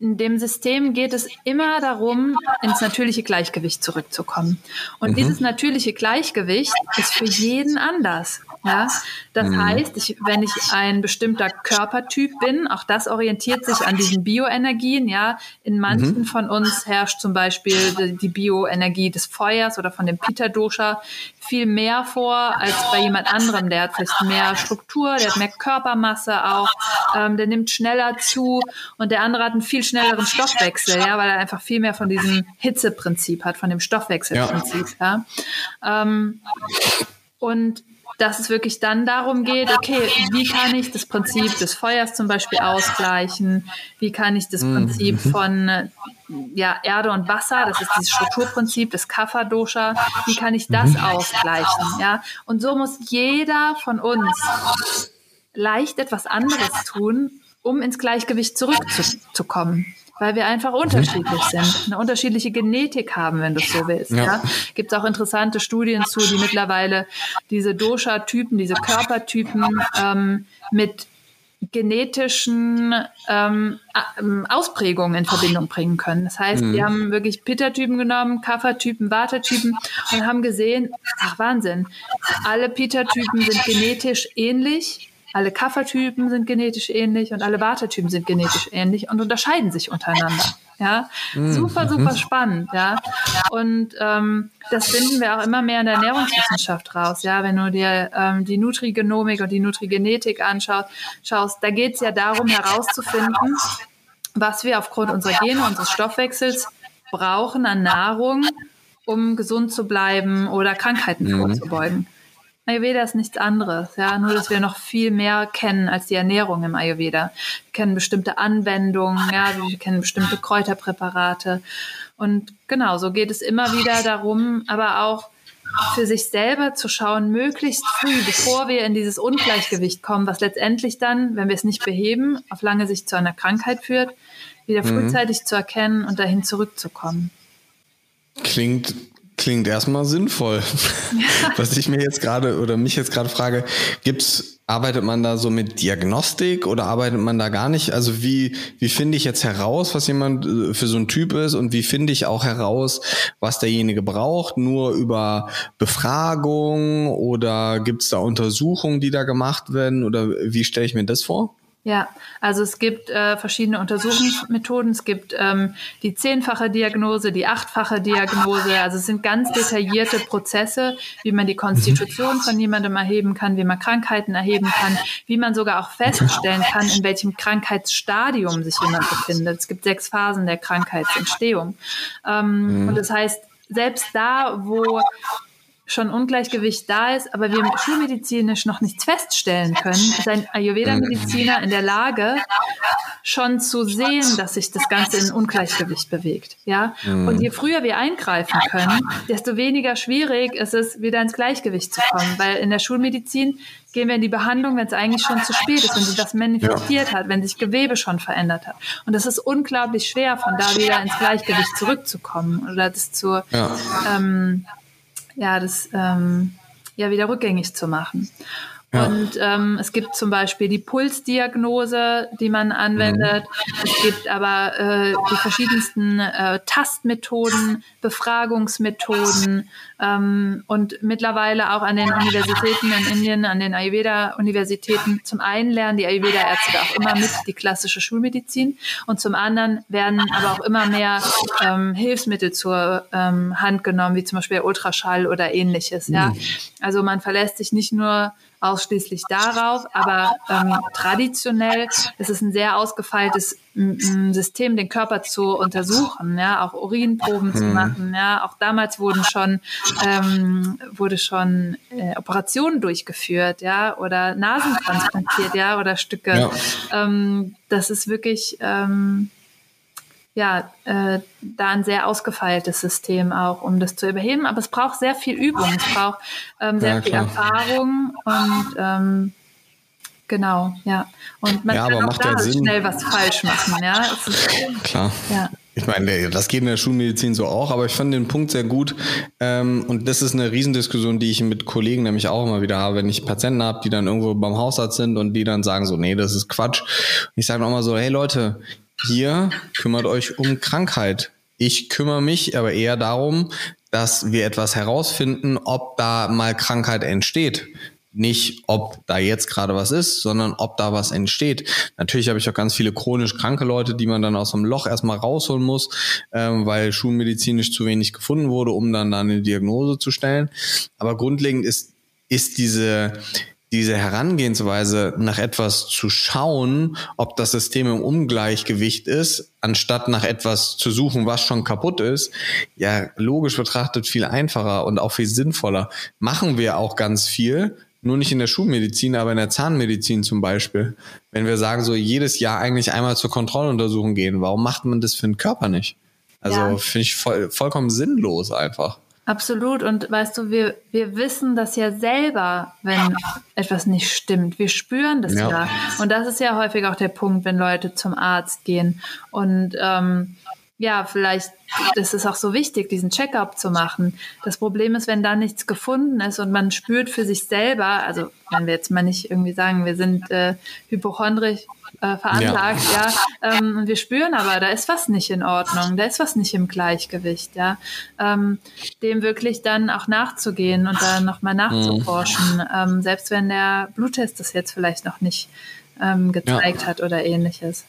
in dem System geht es immer darum, ins natürliche Gleichgewicht zurückzukommen. Und mhm. dieses natürliche Gleichgewicht ist für jeden anders. Ja, das mhm. heißt, ich, wenn ich ein bestimmter Körpertyp bin, auch das orientiert sich an diesen Bioenergien. Ja, in manchen mhm. von uns herrscht zum Beispiel die Bioenergie des Feuers oder von dem Pitta Dosha viel mehr vor als bei jemand anderem. Der hat vielleicht mehr Struktur, der hat mehr Körpermasse auch, ähm, der nimmt schneller zu und der andere hat einen viel schnelleren Stoffwechsel, ja, weil er einfach viel mehr von diesem Hitzeprinzip hat, von dem Stoffwechselprinzip. Ja. ja. Ähm, und dass es wirklich dann darum geht, okay, wie kann ich das Prinzip des Feuers zum Beispiel ausgleichen? Wie kann ich das mhm. Prinzip von ja, Erde und Wasser, das ist dieses Strukturprinzip des Kapha-Dosha, wie kann ich das mhm. ausgleichen? Ja? Und so muss jeder von uns leicht etwas anderes tun, um ins Gleichgewicht zurückzukommen weil wir einfach unterschiedlich sind, eine unterschiedliche Genetik haben, wenn du es so willst. Ja. ja. Gibt es auch interessante Studien zu, die mittlerweile diese Dosha-Typen, diese Körpertypen ähm, mit genetischen ähm, ähm, Ausprägungen in Verbindung bringen können. Das heißt, mhm. wir haben wirklich Pitta-Typen genommen, Kapha-Typen, Vata-Typen und haben gesehen, ach Wahnsinn, alle Pitta-Typen sind genetisch ähnlich alle Kaffertypen sind genetisch ähnlich und alle Vata-Typen sind genetisch ähnlich und unterscheiden sich untereinander. Ja, mhm. super, super spannend. Ja, und ähm, das finden wir auch immer mehr in der Ernährungswissenschaft raus. Ja, wenn du dir ähm, die Nutrigenomik und die Nutrigenetik anschaust, schaust, da geht es ja darum herauszufinden, was wir aufgrund unserer Gene, unseres Stoffwechsels brauchen an Nahrung, um gesund zu bleiben oder Krankheiten mhm. Ayurveda ist nichts anderes, ja, nur dass wir noch viel mehr kennen als die Ernährung im Ayurveda. Wir kennen bestimmte Anwendungen, ja, wir kennen bestimmte Kräuterpräparate und genau, so geht es immer wieder darum, aber auch für sich selber zu schauen, möglichst früh, bevor wir in dieses Ungleichgewicht kommen, was letztendlich dann, wenn wir es nicht beheben, auf lange Sicht zu einer Krankheit führt, wieder mhm. frühzeitig zu erkennen und dahin zurückzukommen. Klingt Klingt erstmal sinnvoll. Ja. Was ich mir jetzt gerade oder mich jetzt gerade frage, gibt es arbeitet man da so mit Diagnostik oder arbeitet man da gar nicht? Also wie, wie finde ich jetzt heraus, was jemand äh, für so ein Typ ist und wie finde ich auch heraus, was derjenige braucht? Nur über Befragung oder gibt es da Untersuchungen, die da gemacht werden oder wie stelle ich mir das vor? Ja, also es gibt äh, verschiedene Untersuchungsmethoden. Es gibt ähm, die zehnfache Diagnose, die achtfache Diagnose. Also es sind ganz detaillierte Prozesse, wie man die Konstitution von jemandem erheben kann, wie man Krankheiten erheben kann, wie man sogar auch feststellen kann, in welchem Krankheitsstadium sich jemand befindet. Es gibt sechs Phasen der Krankheitsentstehung. Ähm, mhm. Und das heißt, selbst da, wo schon Ungleichgewicht da ist, aber wir schulmedizinisch noch nichts feststellen können, ist ein Ayurveda-Mediziner in der Lage, schon zu sehen, dass sich das Ganze in Ungleichgewicht bewegt. Ja? Und mhm. je früher wir eingreifen können, desto weniger schwierig ist es, wieder ins Gleichgewicht zu kommen. Weil in der Schulmedizin gehen wir in die Behandlung, wenn es eigentlich schon zu spät ist, wenn sich was manifestiert ja. hat, wenn sich Gewebe schon verändert hat. Und das ist unglaublich schwer, von da wieder ins Gleichgewicht zurückzukommen oder das zu ja. ähm, ja, das ähm, ja wieder rückgängig zu machen. Ja. Und ähm, es gibt zum Beispiel die Pulsdiagnose, die man anwendet. Mhm. Es gibt aber äh, die verschiedensten äh, Tastmethoden, Befragungsmethoden ähm, und mittlerweile auch an den Universitäten in Indien, an den Ayurveda-Universitäten. Zum einen lernen die Ayurveda-Ärzte auch immer mit die klassische Schulmedizin und zum anderen werden aber auch immer mehr ähm, Hilfsmittel zur ähm, Hand genommen, wie zum Beispiel Ultraschall oder ähnliches. Ja? Mhm. Also man verlässt sich nicht nur ausschließlich darauf, aber ähm, traditionell ist es ein sehr ausgefeiltes System, den Körper zu untersuchen, ja, auch Urinproben zu mhm. machen, ja, auch damals wurden schon ähm, wurde schon äh, Operationen durchgeführt, ja, oder Nasen transplantiert, ja, oder Stücke. Ja. Ähm, das ist wirklich ähm, ja, äh, da ein sehr ausgefeiltes System auch, um das zu überheben. Aber es braucht sehr viel Übung, es braucht ähm, sehr ja, viel Erfahrung und ähm, genau, ja. Und man ja, kann auch da schnell was falsch machen, ja. Ist, klar. Ja. Ich meine, das geht in der Schulmedizin so auch, aber ich fand den Punkt sehr gut. Ähm, und das ist eine Riesendiskussion, die ich mit Kollegen nämlich auch immer wieder habe, wenn ich Patienten habe, die dann irgendwo beim Hausarzt sind und die dann sagen so, nee, das ist Quatsch. Und ich sage auch mal so, hey Leute, Ihr kümmert euch um Krankheit. Ich kümmere mich aber eher darum, dass wir etwas herausfinden, ob da mal Krankheit entsteht. Nicht, ob da jetzt gerade was ist, sondern ob da was entsteht. Natürlich habe ich auch ganz viele chronisch kranke Leute, die man dann aus dem Loch erstmal rausholen muss, ähm, weil schulmedizinisch zu wenig gefunden wurde, um dann da eine Diagnose zu stellen. Aber grundlegend ist, ist diese, diese Herangehensweise nach etwas zu schauen, ob das System im Ungleichgewicht ist, anstatt nach etwas zu suchen, was schon kaputt ist, ja, logisch betrachtet viel einfacher und auch viel sinnvoller. Machen wir auch ganz viel, nur nicht in der Schulmedizin, aber in der Zahnmedizin zum Beispiel. Wenn wir sagen, so jedes Jahr eigentlich einmal zur Kontrolluntersuchung gehen, warum macht man das für den Körper nicht? Also ja. finde ich voll, vollkommen sinnlos einfach. Absolut. Und weißt du, wir, wir wissen das ja selber, wenn etwas nicht stimmt. Wir spüren das ja. ja. Und das ist ja häufig auch der Punkt, wenn Leute zum Arzt gehen. Und ähm, ja, vielleicht ist es auch so wichtig, diesen Check-up zu machen. Das Problem ist, wenn da nichts gefunden ist und man spürt für sich selber, also wenn wir jetzt mal nicht irgendwie sagen, wir sind äh, hypochondrisch äh, veranlagt, ja. ja. Ähm, wir spüren aber, da ist was nicht in Ordnung, da ist was nicht im Gleichgewicht, ja. Ähm, dem wirklich dann auch nachzugehen und da nochmal nachzuforschen, mhm. ähm, selbst wenn der Bluttest das jetzt vielleicht noch nicht ähm, gezeigt ja. hat oder ähnliches.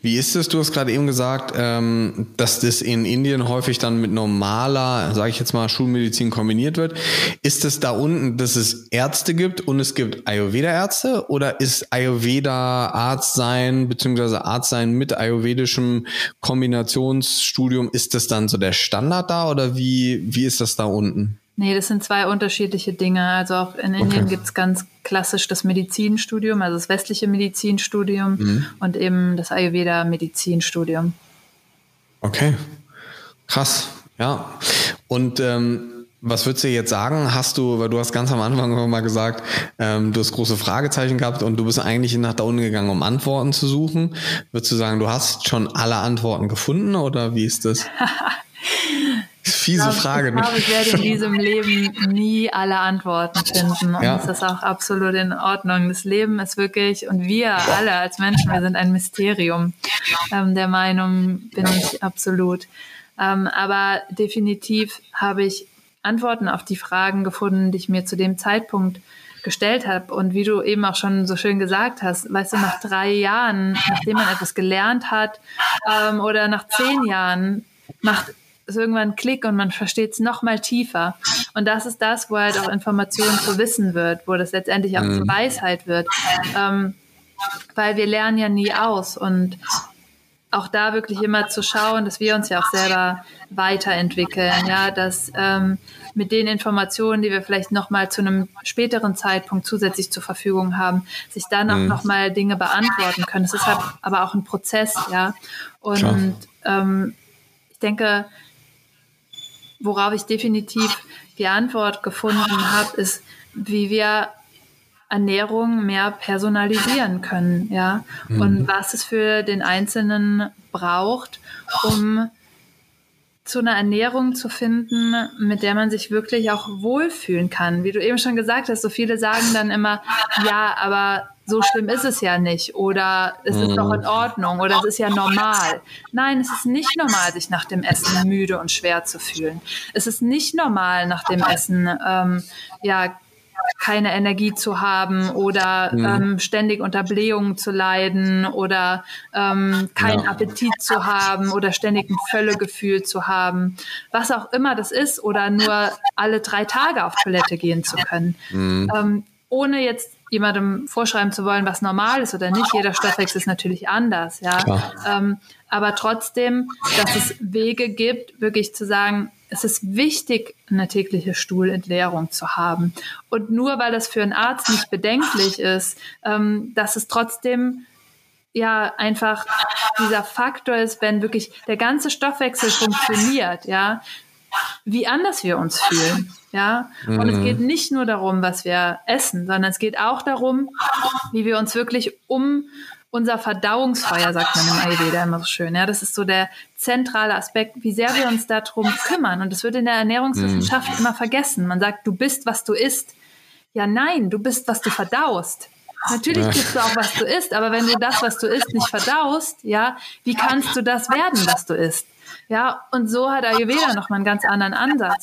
Wie ist es? Du hast gerade eben gesagt, ähm, dass das in Indien häufig dann mit normaler, sage ich jetzt mal, Schulmedizin kombiniert wird. Ist es da unten, dass es Ärzte gibt und es gibt Ayurveda-Ärzte oder ist Ayurveda Arzt sein beziehungsweise Arzt sein mit ayurvedischem Kombinationsstudium, ist das dann so der Standard da oder wie, wie ist das da unten? Nee, das sind zwei unterschiedliche Dinge. Also auch in Indien okay. gibt's ganz klassisch das Medizinstudium, also das westliche Medizinstudium mhm. und eben das Ayurveda-Medizinstudium. Okay, krass, ja. Und ähm, was würdest du jetzt sagen? Hast du, weil du hast ganz am Anfang mal gesagt, ähm, du hast große Fragezeichen gehabt und du bist eigentlich nach da unten gegangen, um Antworten zu suchen. Würdest du sagen, du hast schon alle Antworten gefunden oder wie ist das? Fiese Frage. Ich ne? glaube, ich werde in diesem Leben nie alle Antworten finden. Und ja. das ist auch absolut in Ordnung. Das Leben ist wirklich, und wir alle als Menschen, wir sind ein Mysterium. Ähm, der Meinung bin ich absolut. Ähm, aber definitiv habe ich Antworten auf die Fragen gefunden, die ich mir zu dem Zeitpunkt gestellt habe. Und wie du eben auch schon so schön gesagt hast, weißt du, nach drei Jahren, nachdem man etwas gelernt hat, ähm, oder nach zehn Jahren, macht es irgendwann einen Klick und man versteht es noch mal tiefer. Und das ist das, wo halt auch Information zu Wissen wird, wo das letztendlich auch mhm. zur Weisheit wird. Ähm, weil wir lernen ja nie aus und auch da wirklich immer zu schauen, dass wir uns ja auch selber weiterentwickeln, ja, dass ähm, mit den Informationen, die wir vielleicht nochmal zu einem späteren Zeitpunkt zusätzlich zur Verfügung haben, sich dann auch mhm. nochmal Dinge beantworten können. Es ist halt aber auch ein Prozess, ja. Und ähm, ich denke, worauf ich definitiv die Antwort gefunden habe, ist, wie wir Ernährung mehr personalisieren können, ja. Mhm. Und was es für den Einzelnen braucht, um zu einer Ernährung zu finden, mit der man sich wirklich auch wohlfühlen kann. Wie du eben schon gesagt hast, so viele sagen dann immer, ja, aber so schlimm ist es ja nicht oder es ist doch in mhm. Ordnung oder es ist ja normal. Nein, es ist nicht normal, sich nach dem Essen müde und schwer zu fühlen. Es ist nicht normal, nach dem Essen ähm, ja keine Energie zu haben oder mhm. ähm, ständig unter Blähungen zu leiden oder ähm, keinen ja. Appetit zu haben oder ständig ein Völlegefühl zu haben, was auch immer das ist oder nur alle drei Tage auf Toilette gehen zu können. Mhm. Ähm, ohne jetzt jemandem vorschreiben zu wollen, was normal ist oder nicht. Jeder Stoffwechsel ist natürlich anders, ja. Ähm, aber trotzdem, dass es Wege gibt, wirklich zu sagen, es ist wichtig, eine tägliche Stuhlentleerung zu haben. Und nur weil das für einen Arzt nicht bedenklich ist, ähm, dass es trotzdem ja einfach dieser Faktor ist, wenn wirklich der ganze Stoffwechsel funktioniert, ja, wie anders wir uns fühlen. Ja, und mhm. es geht nicht nur darum, was wir essen, sondern es geht auch darum, wie wir uns wirklich um unser Verdauungsfeuer, sagt man im Ayurveda immer so schön. Ja, das ist so der zentrale Aspekt, wie sehr wir uns darum kümmern. Und das wird in der Ernährungswissenschaft mhm. immer vergessen. Man sagt, du bist, was du isst. Ja, nein, du bist, was du verdaust. Natürlich bist du auch, was du isst, aber wenn du das, was du isst, nicht verdaust, ja, wie kannst du das werden, was du isst? Ja, und so hat Ayurveda nochmal einen ganz anderen Ansatz.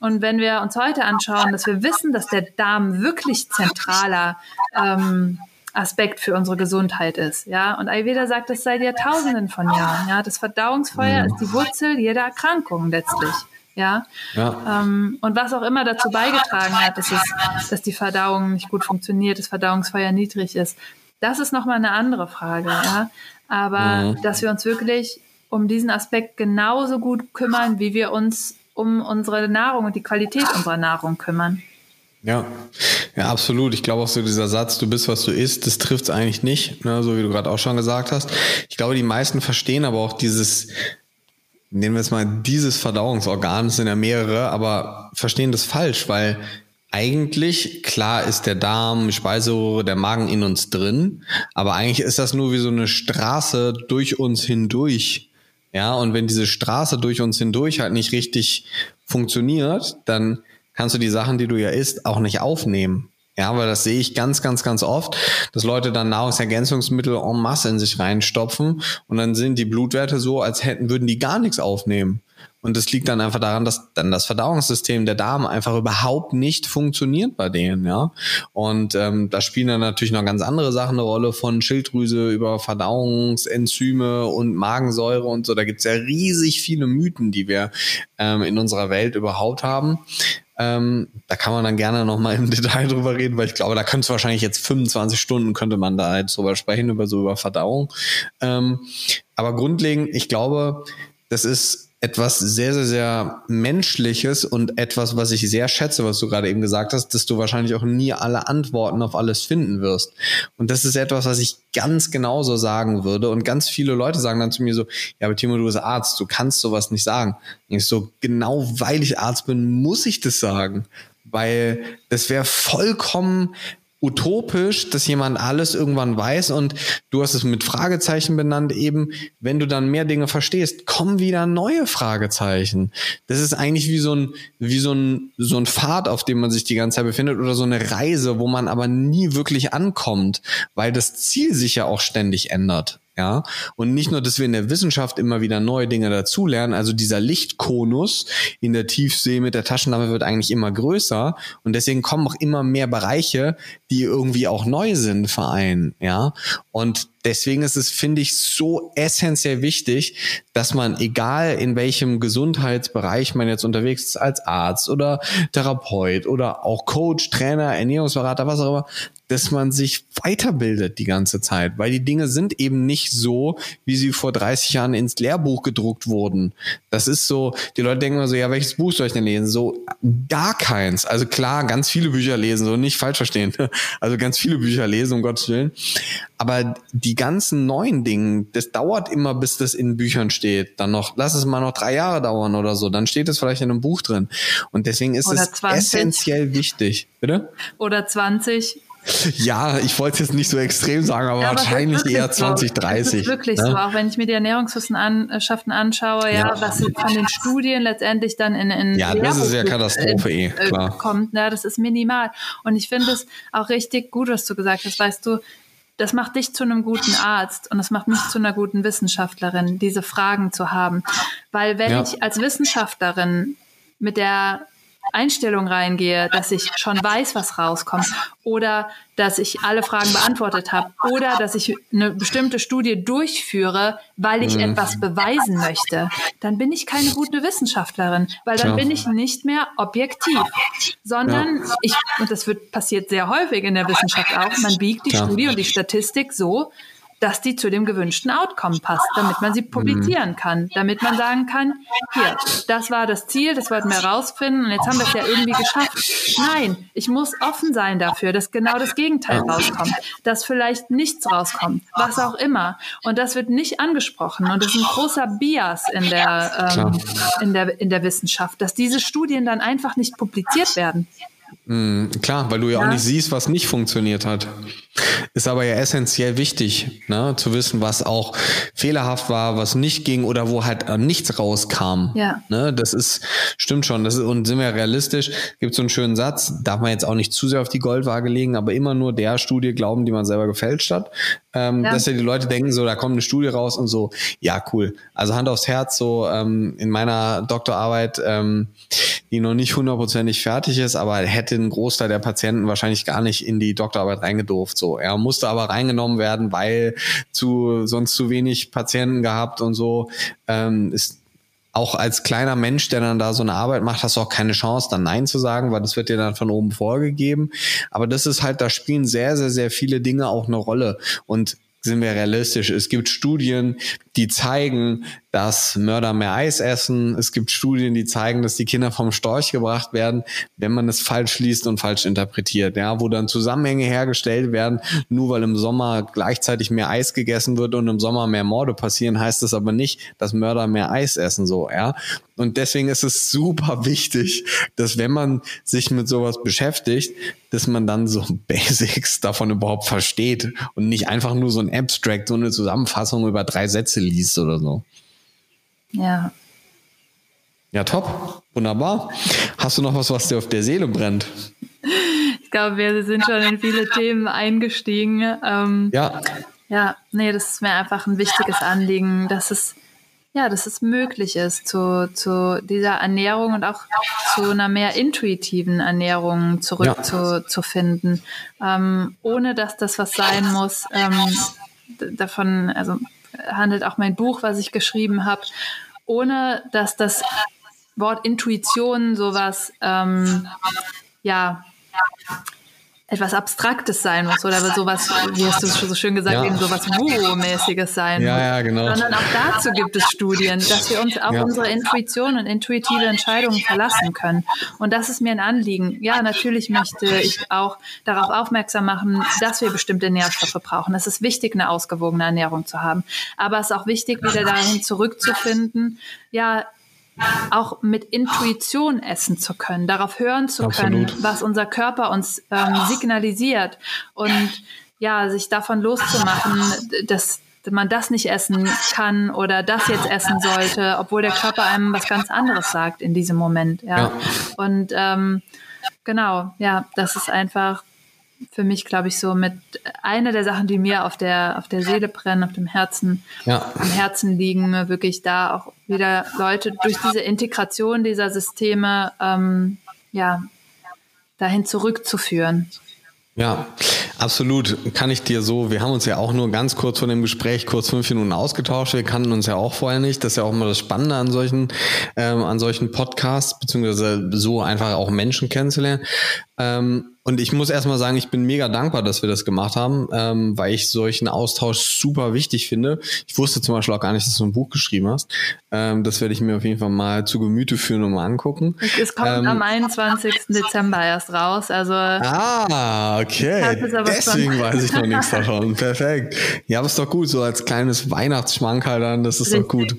Und wenn wir uns heute anschauen, dass wir wissen, dass der Darm wirklich zentraler ähm, Aspekt für unsere Gesundheit ist. Ja, und Ayurveda sagt das seit Jahrtausenden von Jahren. Ja, das Verdauungsfeuer mhm. ist die Wurzel jeder Erkrankung letztlich. Ja. ja. Ähm, und was auch immer dazu beigetragen hat, dass, es, dass die Verdauung nicht gut funktioniert, das Verdauungsfeuer niedrig ist, das ist nochmal eine andere Frage. Ja. Aber mhm. dass wir uns wirklich um diesen Aspekt genauso gut kümmern, wie wir uns um unsere Nahrung und die Qualität unserer Nahrung kümmern. Ja, ja, absolut. Ich glaube auch so dieser Satz, du bist, was du isst, das trifft es eigentlich nicht, ne, so wie du gerade auch schon gesagt hast. Ich glaube, die meisten verstehen aber auch dieses, nehmen wir es mal, dieses Verdauungsorgan, es sind ja mehrere, aber verstehen das falsch, weil eigentlich, klar ist der Darm, Speiseröhre, der Magen in uns drin, aber eigentlich ist das nur wie so eine Straße durch uns hindurch. Ja, und wenn diese Straße durch uns hindurch halt nicht richtig funktioniert, dann kannst du die Sachen, die du ja isst, auch nicht aufnehmen. Ja, weil das sehe ich ganz, ganz, ganz oft, dass Leute dann Nahrungsergänzungsmittel en masse in sich reinstopfen und dann sind die Blutwerte so, als hätten, würden die gar nichts aufnehmen. Und das liegt dann einfach daran, dass dann das Verdauungssystem der Darm einfach überhaupt nicht funktioniert bei denen, ja. Und ähm, da spielen dann natürlich noch ganz andere Sachen eine Rolle, von Schilddrüse über Verdauungsenzyme und Magensäure und so. Da gibt's ja riesig viele Mythen, die wir ähm, in unserer Welt überhaupt haben. Ähm, da kann man dann gerne nochmal im Detail drüber reden, weil ich glaube, da könnte es wahrscheinlich jetzt 25 Stunden könnte man da jetzt drüber sprechen, über so über Verdauung. Ähm, aber grundlegend, ich glaube, das ist etwas sehr, sehr, sehr Menschliches und etwas, was ich sehr schätze, was du gerade eben gesagt hast, dass du wahrscheinlich auch nie alle Antworten auf alles finden wirst. Und das ist etwas, was ich ganz genauso sagen würde. Und ganz viele Leute sagen dann zu mir so, ja, aber Timo, du bist Arzt, du kannst sowas nicht sagen. Und ich so, genau weil ich Arzt bin, muss ich das sagen. Weil das wäre vollkommen utopisch, dass jemand alles irgendwann weiß und du hast es mit Fragezeichen benannt eben, wenn du dann mehr Dinge verstehst, kommen wieder neue Fragezeichen. Das ist eigentlich wie so ein, wie so ein, so ein Pfad, auf dem man sich die ganze Zeit befindet oder so eine Reise, wo man aber nie wirklich ankommt, weil das Ziel sich ja auch ständig ändert. Ja, und nicht nur, dass wir in der Wissenschaft immer wieder neue Dinge dazulernen, also dieser Lichtkonus in der Tiefsee mit der Taschenlampe wird eigentlich immer größer und deswegen kommen auch immer mehr Bereiche, die irgendwie auch neu sind, vereinen, ja. Und deswegen ist es, finde ich, so essentiell wichtig, dass man, egal in welchem Gesundheitsbereich man jetzt unterwegs ist, als Arzt oder Therapeut oder auch Coach, Trainer, Ernährungsberater, was auch immer, dass man sich weiterbildet die ganze Zeit, weil die Dinge sind eben nicht so, wie sie vor 30 Jahren ins Lehrbuch gedruckt wurden. Das ist so, die Leute denken immer so, ja, welches Buch soll ich denn lesen? So, gar keins. Also klar, ganz viele Bücher lesen, so nicht falsch verstehen. Also ganz viele Bücher lesen, um Gottes Willen. Aber die ganzen neuen Dinge, das dauert immer, bis das in Büchern steht. Dann noch, lass es mal noch drei Jahre dauern oder so. Dann steht es vielleicht in einem Buch drin. Und deswegen ist Oder es 20. essentiell wichtig. Bitte? Oder 20. Ja, ich wollte jetzt nicht so extrem sagen, aber Ja, aber es wahrscheinlich eher so. 20, Es 30. ist wirklich ne? so, auch wenn ich mir die Ernährungswissenschaften anschaue, ja, Ja. was von den Studien letztendlich dann in, in Ja, das ist ja Katastrophe eh, äh, klar. kommt, ja, das ist minimal. Und ich finde es auch richtig gut, was du gesagt hast, weißt du, das macht dich zu einem guten Arzt und das macht mich zu einer guten Wissenschaftlerin, diese Fragen zu haben. Weil wenn Ja. ich als Wissenschaftlerin mit der Einstellung reingehe, dass ich schon weiß, was rauskommt oder dass ich alle Fragen beantwortet habe oder dass ich eine bestimmte Studie durchführe, weil ich Mhm. etwas beweisen möchte, dann bin ich keine gute Wissenschaftlerin, weil dann Klar. bin ich nicht mehr objektiv, sondern ich, und das wird passiert sehr häufig in der Wissenschaft auch, man biegt die Klar. Studie und die Statistik so, dass die zu dem gewünschten Outcome passt, damit man sie Mhm. publizieren kann, damit man sagen kann, hier, das war das Ziel, das wollten wir herausfinden und jetzt haben wir es ja irgendwie geschafft. Nein, ich muss offen sein dafür, dass genau das Gegenteil rauskommt, dass vielleicht nichts rauskommt, was auch immer. Und das wird nicht angesprochen und das ist ein großer Bias in der, ähm, in der, in der Wissenschaft, dass diese Studien dann einfach nicht publiziert werden. Mm, Klar, weil du ja, auch Ja. nicht siehst, was nicht funktioniert hat. Ist aber ja essentiell wichtig, ne, zu wissen, was auch fehlerhaft war, was nicht ging oder wo halt äh, nichts rauskam. Ja. Ne, das ist, stimmt schon. Das ist, und sind wir realistisch, gibt so einen schönen Satz, darf man jetzt auch nicht zu sehr auf die Goldwaage legen, aber immer nur der Studie glauben, die man selber gefälscht hat. Ähm, Ja. Dass ja die Leute denken, so, da kommt eine Studie raus und so, ja, cool. Also Hand aufs Herz, so ähm, in meiner Doktorarbeit, ähm, die noch nicht hundertprozentig fertig ist, aber hätte ein Großteil der Patienten wahrscheinlich gar nicht in die Doktorarbeit reingedurft. So, er musste aber reingenommen werden, weil zu sonst zu wenig Patienten gehabt und so. Ähm, ist auch als kleiner Mensch, der dann da so eine Arbeit macht, hast du auch keine Chance, dann Nein zu sagen, weil das wird dir dann von oben vorgegeben. Aber das ist halt, da spielen sehr, sehr, sehr viele Dinge auch eine Rolle. Und sind wir realistisch. Es gibt Studien, die zeigen, dass Mörder mehr Eis essen. Es gibt Studien, die zeigen, dass die Kinder vom Storch gebracht werden, wenn man es falsch liest und falsch interpretiert. Ja, wo dann Zusammenhänge hergestellt werden. Nur weil im Sommer gleichzeitig mehr Eis gegessen wird und im Sommer mehr Morde passieren, heißt das aber nicht, dass Mörder mehr Eis essen. So, ja. Und deswegen ist es super wichtig, dass wenn man sich mit sowas beschäftigt, dass man dann so Basics davon überhaupt versteht und nicht einfach nur so ein Abstract, so eine Zusammenfassung über drei Sätze liest oder so. Ja. Ja, top. Wunderbar. Hast du noch was, was dir auf der Seele brennt? Ich glaube, wir sind schon in viele Themen eingestiegen. Ähm, Ja. Ja, nee, das ist mir einfach ein wichtiges Anliegen, dass es, ja, dass es möglich ist, zu, zu dieser Ernährung und auch zu einer mehr intuitiven Ernährung zurück Ja. ähm, ohne dass das was sein muss. Ähm, davon, also handelt auch mein Buch, was ich geschrieben habe, ohne dass das Wort Intuition sowas, ähm, ja, etwas Abstraktes sein muss oder sowas, wie hast du es schon so schön gesagt, Ja. eben sowas Woo-mäßiges sein Ja, muss. ja, genau. Sondern auch dazu gibt es Studien, dass wir uns auf Ja. unsere Intuition und intuitive Entscheidungen verlassen können. Und das ist mir ein Anliegen. Ja, natürlich möchte ich auch darauf aufmerksam machen, dass wir bestimmte Nährstoffe brauchen. Es ist wichtig, eine ausgewogene Ernährung zu haben. Aber es ist auch wichtig, wieder dahin zurückzufinden, ja, auch mit Intuition essen zu können, darauf hören zu Absolut. können, was unser Körper uns ähm, signalisiert und ja, sich davon loszumachen, dass man das nicht essen kann oder das jetzt essen sollte, obwohl der Körper einem was ganz anderes sagt in diesem Moment. Ja. ja. Und ähm, genau, ja, das ist einfach für mich, glaube ich, so mit einer der Sachen, die mir auf der, auf der Seele brennen, auf dem Herzen, ja. am Herzen liegen, wirklich da auch wieder Leute durch diese Integration dieser Systeme, ähm, ja, dahin zurückzuführen. Ja, absolut. Kann ich dir so, wir haben uns ja auch nur ganz kurz vor dem Gespräch, kurz fünf Minuten ausgetauscht. Wir kannten uns ja auch vorher nicht. Das ist ja auch immer das Spannende an solchen, ähm, an solchen Podcasts, beziehungsweise so einfach auch Menschen kennenzulernen. Ähm, und ich muss erstmal sagen, ich bin mega dankbar, dass wir das gemacht haben, ähm, weil ich solchen Austausch super wichtig finde. Ich wusste zum Beispiel auch gar nicht, dass du ein Buch geschrieben hast. Ähm, das werde ich mir auf jeden Fall mal zu Gemüte führen und mal angucken. Es kommt ähm, am 21. Dezember erst raus. Also ah, okay. Deswegen weiß ich noch nichts davon. Perfekt. Ja, aber ist doch gut, so als kleines Weihnachtsschmankerl dann, das ist Richtig. doch gut.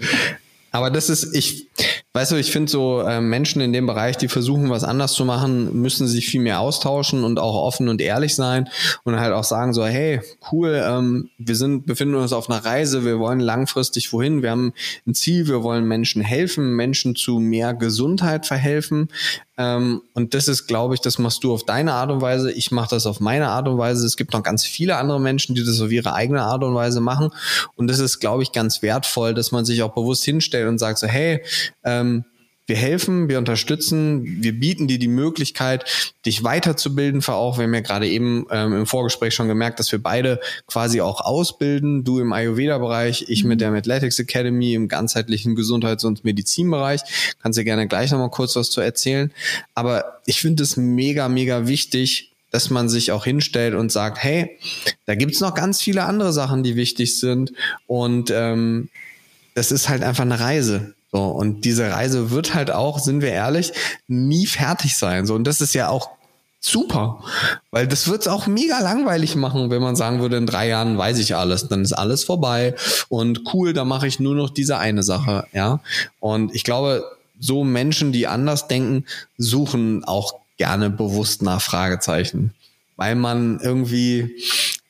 Aber das ist, ich, weißt du, ich finde so äh, Menschen in dem Bereich, die versuchen, was anders zu machen, müssen sich viel mehr austauschen und auch offen und ehrlich sein und halt auch sagen so, hey, cool, ähm, wir sind, befinden uns auf einer Reise, wir wollen langfristig wohin, wir haben ein Ziel, wir wollen Menschen helfen, Menschen zu mehr Gesundheit verhelfen. Ähm, und das ist, glaube ich, das machst du auf deine Art und Weise. Ich mache das auf meine Art und Weise. Es gibt noch ganz viele andere Menschen, die das auf ihre eigene Art und Weise machen. Und das ist, glaube ich, ganz wertvoll, dass man sich auch bewusst hinstellt und sagt so, hey, ähm, wir helfen, wir unterstützen, wir bieten dir die Möglichkeit, dich weiterzubilden, für auch, wir haben ja gerade eben ähm, im Vorgespräch schon gemerkt, dass wir beide quasi auch ausbilden, du im Ayurveda-Bereich, ich mit mhm. der Athletics Academy im ganzheitlichen Gesundheits- und Medizinbereich. Kannst dir gerne gleich nochmal kurz was zu erzählen. Aber ich finde es mega, mega wichtig, dass man sich auch hinstellt und sagt, hey, da gibt's noch ganz viele andere Sachen, die wichtig sind. Und ähm, das ist halt einfach eine Reise. So, und diese Reise wird halt auch, sind wir ehrlich, nie fertig sein. So, und das ist ja auch super, weil das wird es auch mega langweilig machen, wenn man sagen würde, in drei Jahren weiß ich alles, dann ist alles vorbei und cool, da mache ich nur noch diese eine Sache, ja. Und ich glaube, so Menschen, die anders denken, suchen auch gerne bewusst nach Fragezeichen, weil man irgendwie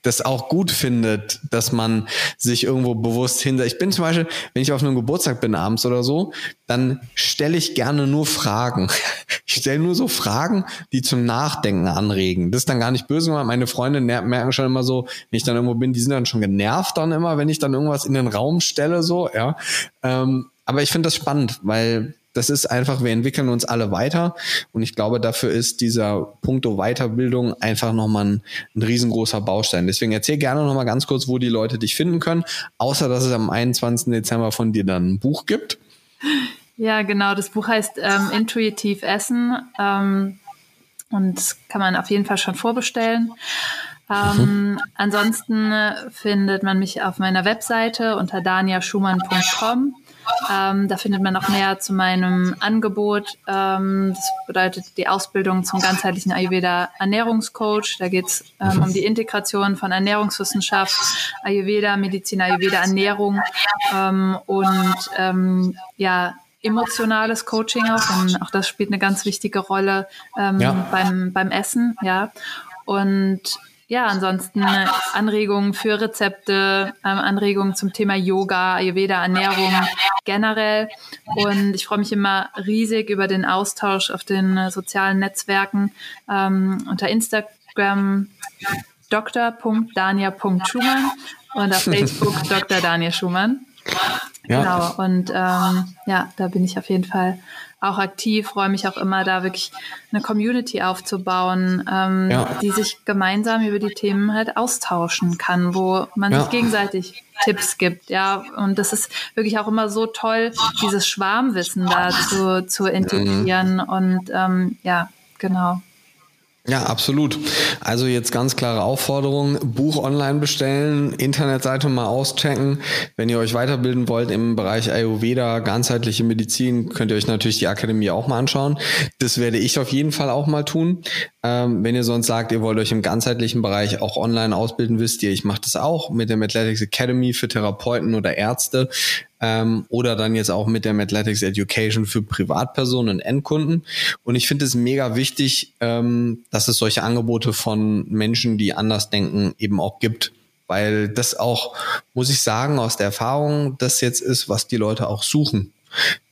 das auch gut findet, dass man sich irgendwo bewusst hinter. Ich bin zum Beispiel, wenn ich auf einem Geburtstag bin abends oder so, dann stelle ich gerne nur Fragen. Ich stelle nur so Fragen, die zum Nachdenken anregen. Das ist dann gar nicht böse gemacht. Meine Freunde merken schon immer so, wenn ich dann irgendwo bin, die sind dann schon genervt dann immer, wenn ich dann irgendwas in den Raum stelle, so, ja. Ähm, aber ich finde das spannend, weil das ist einfach, wir entwickeln uns alle weiter und ich glaube, dafür ist dieser Punkto Weiterbildung einfach nochmal ein, ein riesengroßer Baustein. Deswegen erzähl gerne nochmal ganz kurz, wo die Leute dich finden können, außer dass es am 21. Dezember von dir dann ein Buch gibt. Ja, genau. Das Buch heißt ähm, Intuitiv Essen ähm, und kann man auf jeden Fall schon vorbestellen. Ähm. Ansonsten findet man mich auf meiner Webseite unter daniaschumann.com. Ähm, da findet man noch mehr zu meinem Angebot. Ähm, das bedeutet die Ausbildung zum ganzheitlichen Ayurveda Ernährungscoach. Da geht es ähm, um die Integration von Ernährungswissenschaft, Ayurveda, Medizin, Ayurveda, Ernährung ähm, und ähm, ja, emotionales Coaching auch, denn auch das spielt eine ganz wichtige Rolle ähm, ja. beim, beim Essen, ja. Und ja, ansonsten Anregungen für Rezepte, ähm, Anregungen zum Thema Yoga, Ayurveda, Ernährung generell. Und ich freue mich immer riesig über den Austausch auf den äh, sozialen Netzwerken ähm, unter Instagram dr.dania.schumann und auf Facebook Dr. Daniel Schumann. Ja. Genau. Und ähm, ja, da bin ich auf jeden Fall auch aktiv, freue mich auch immer, da wirklich eine Community aufzubauen, ähm, ja. die sich gemeinsam über die Themen halt austauschen kann, wo man ja. sich gegenseitig Tipps gibt, ja. Und das ist wirklich auch immer so toll, dieses Schwarmwissen da zu, zu integrieren. Mhm. Und ähm, ja, genau. Ja, absolut. Also jetzt ganz klare Aufforderung, Buch online bestellen, Internetseite mal auschecken. Wenn ihr euch weiterbilden wollt im Bereich Ayurveda, ganzheitliche Medizin, könnt ihr euch natürlich die Akademie auch mal anschauen. Das werde ich auf jeden Fall auch mal tun. Ähm, wenn ihr sonst sagt, ihr wollt euch im ganzheitlichen Bereich auch online ausbilden, wisst ihr, ich mache das auch mit der Athletics Academy für Therapeuten oder Ärzte ähm, oder dann jetzt auch mit der Athletics Education für Privatpersonen und Endkunden. Und ich finde es mega wichtig, ähm, dass es solche Angebote von Menschen, die anders denken, eben auch gibt weil das auch, muss ich sagen, aus der Erfahrung, das jetzt ist, was die Leute auch suchen.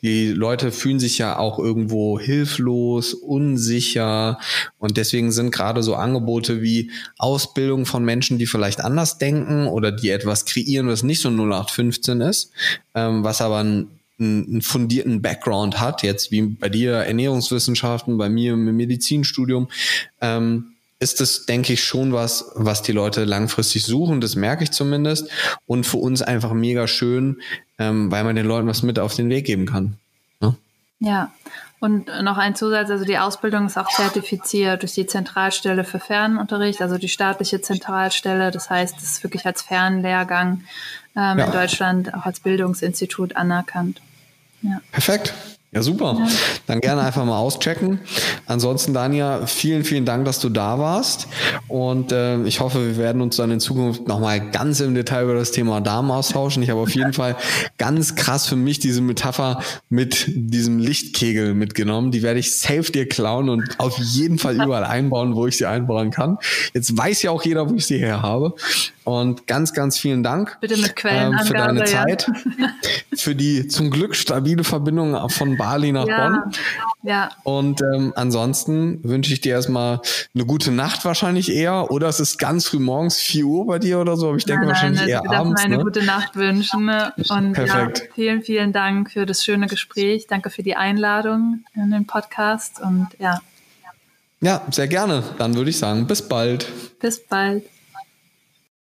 Die Leute fühlen sich ja auch irgendwo hilflos, unsicher und deswegen sind gerade so Angebote wie Ausbildung von Menschen, die vielleicht anders denken oder die etwas kreieren, was nicht so 0815 ist, ähm, was aber ein einen fundierten Background hat, jetzt wie bei dir Ernährungswissenschaften, bei mir im Medizinstudium, ähm, ist das, denke ich, schon was, was die Leute langfristig suchen. Das merke ich zumindest. Und für uns einfach mega schön, ähm, weil man den Leuten was mit auf den Weg geben kann. Ne? Ja. Und noch ein Zusatz, also die Ausbildung ist auch zertifiziert durch die Zentralstelle für Fernunterricht, also die staatliche Zentralstelle. Das heißt, es ist wirklich als Fernlehrgang ähm, ja. in Deutschland auch als Bildungsinstitut anerkannt. Ja. Perfekt. Ja, super. Ja. Dann gerne einfach mal auschecken. Ansonsten, Dania, vielen, vielen Dank, dass du da warst. Und äh, ich hoffe, wir werden uns dann in Zukunft nochmal ganz im Detail über das Thema Darm austauschen. Ich habe auf jeden Fall ganz krass für mich diese Metapher mit diesem Lichtkegel mitgenommen. Die werde ich safe dir klauen und auf jeden Fall überall einbauen, wo ich sie einbauen kann. Jetzt weiß ja auch jeder, wo ich sie her habe. Und ganz, ganz vielen Dank Bitte mit Quellen ähm, für deine Zeit, ja. für die zum Glück stabile Verbindung von Bali nach ja, Bonn. Ja. Und ähm, ansonsten wünsche ich dir erstmal eine gute Nacht wahrscheinlich eher. Oder es ist ganz früh morgens, 4 Uhr bei dir oder so, aber ich denke nein, wahrscheinlich nein, eher abends. Ich eine ne? gute Nacht wünschen. Und Perfekt. Ja, vielen, vielen Dank für das schöne Gespräch. Danke für die Einladung in den Podcast und ja. Ja, sehr gerne. Dann würde ich sagen, bis bald. Bis bald.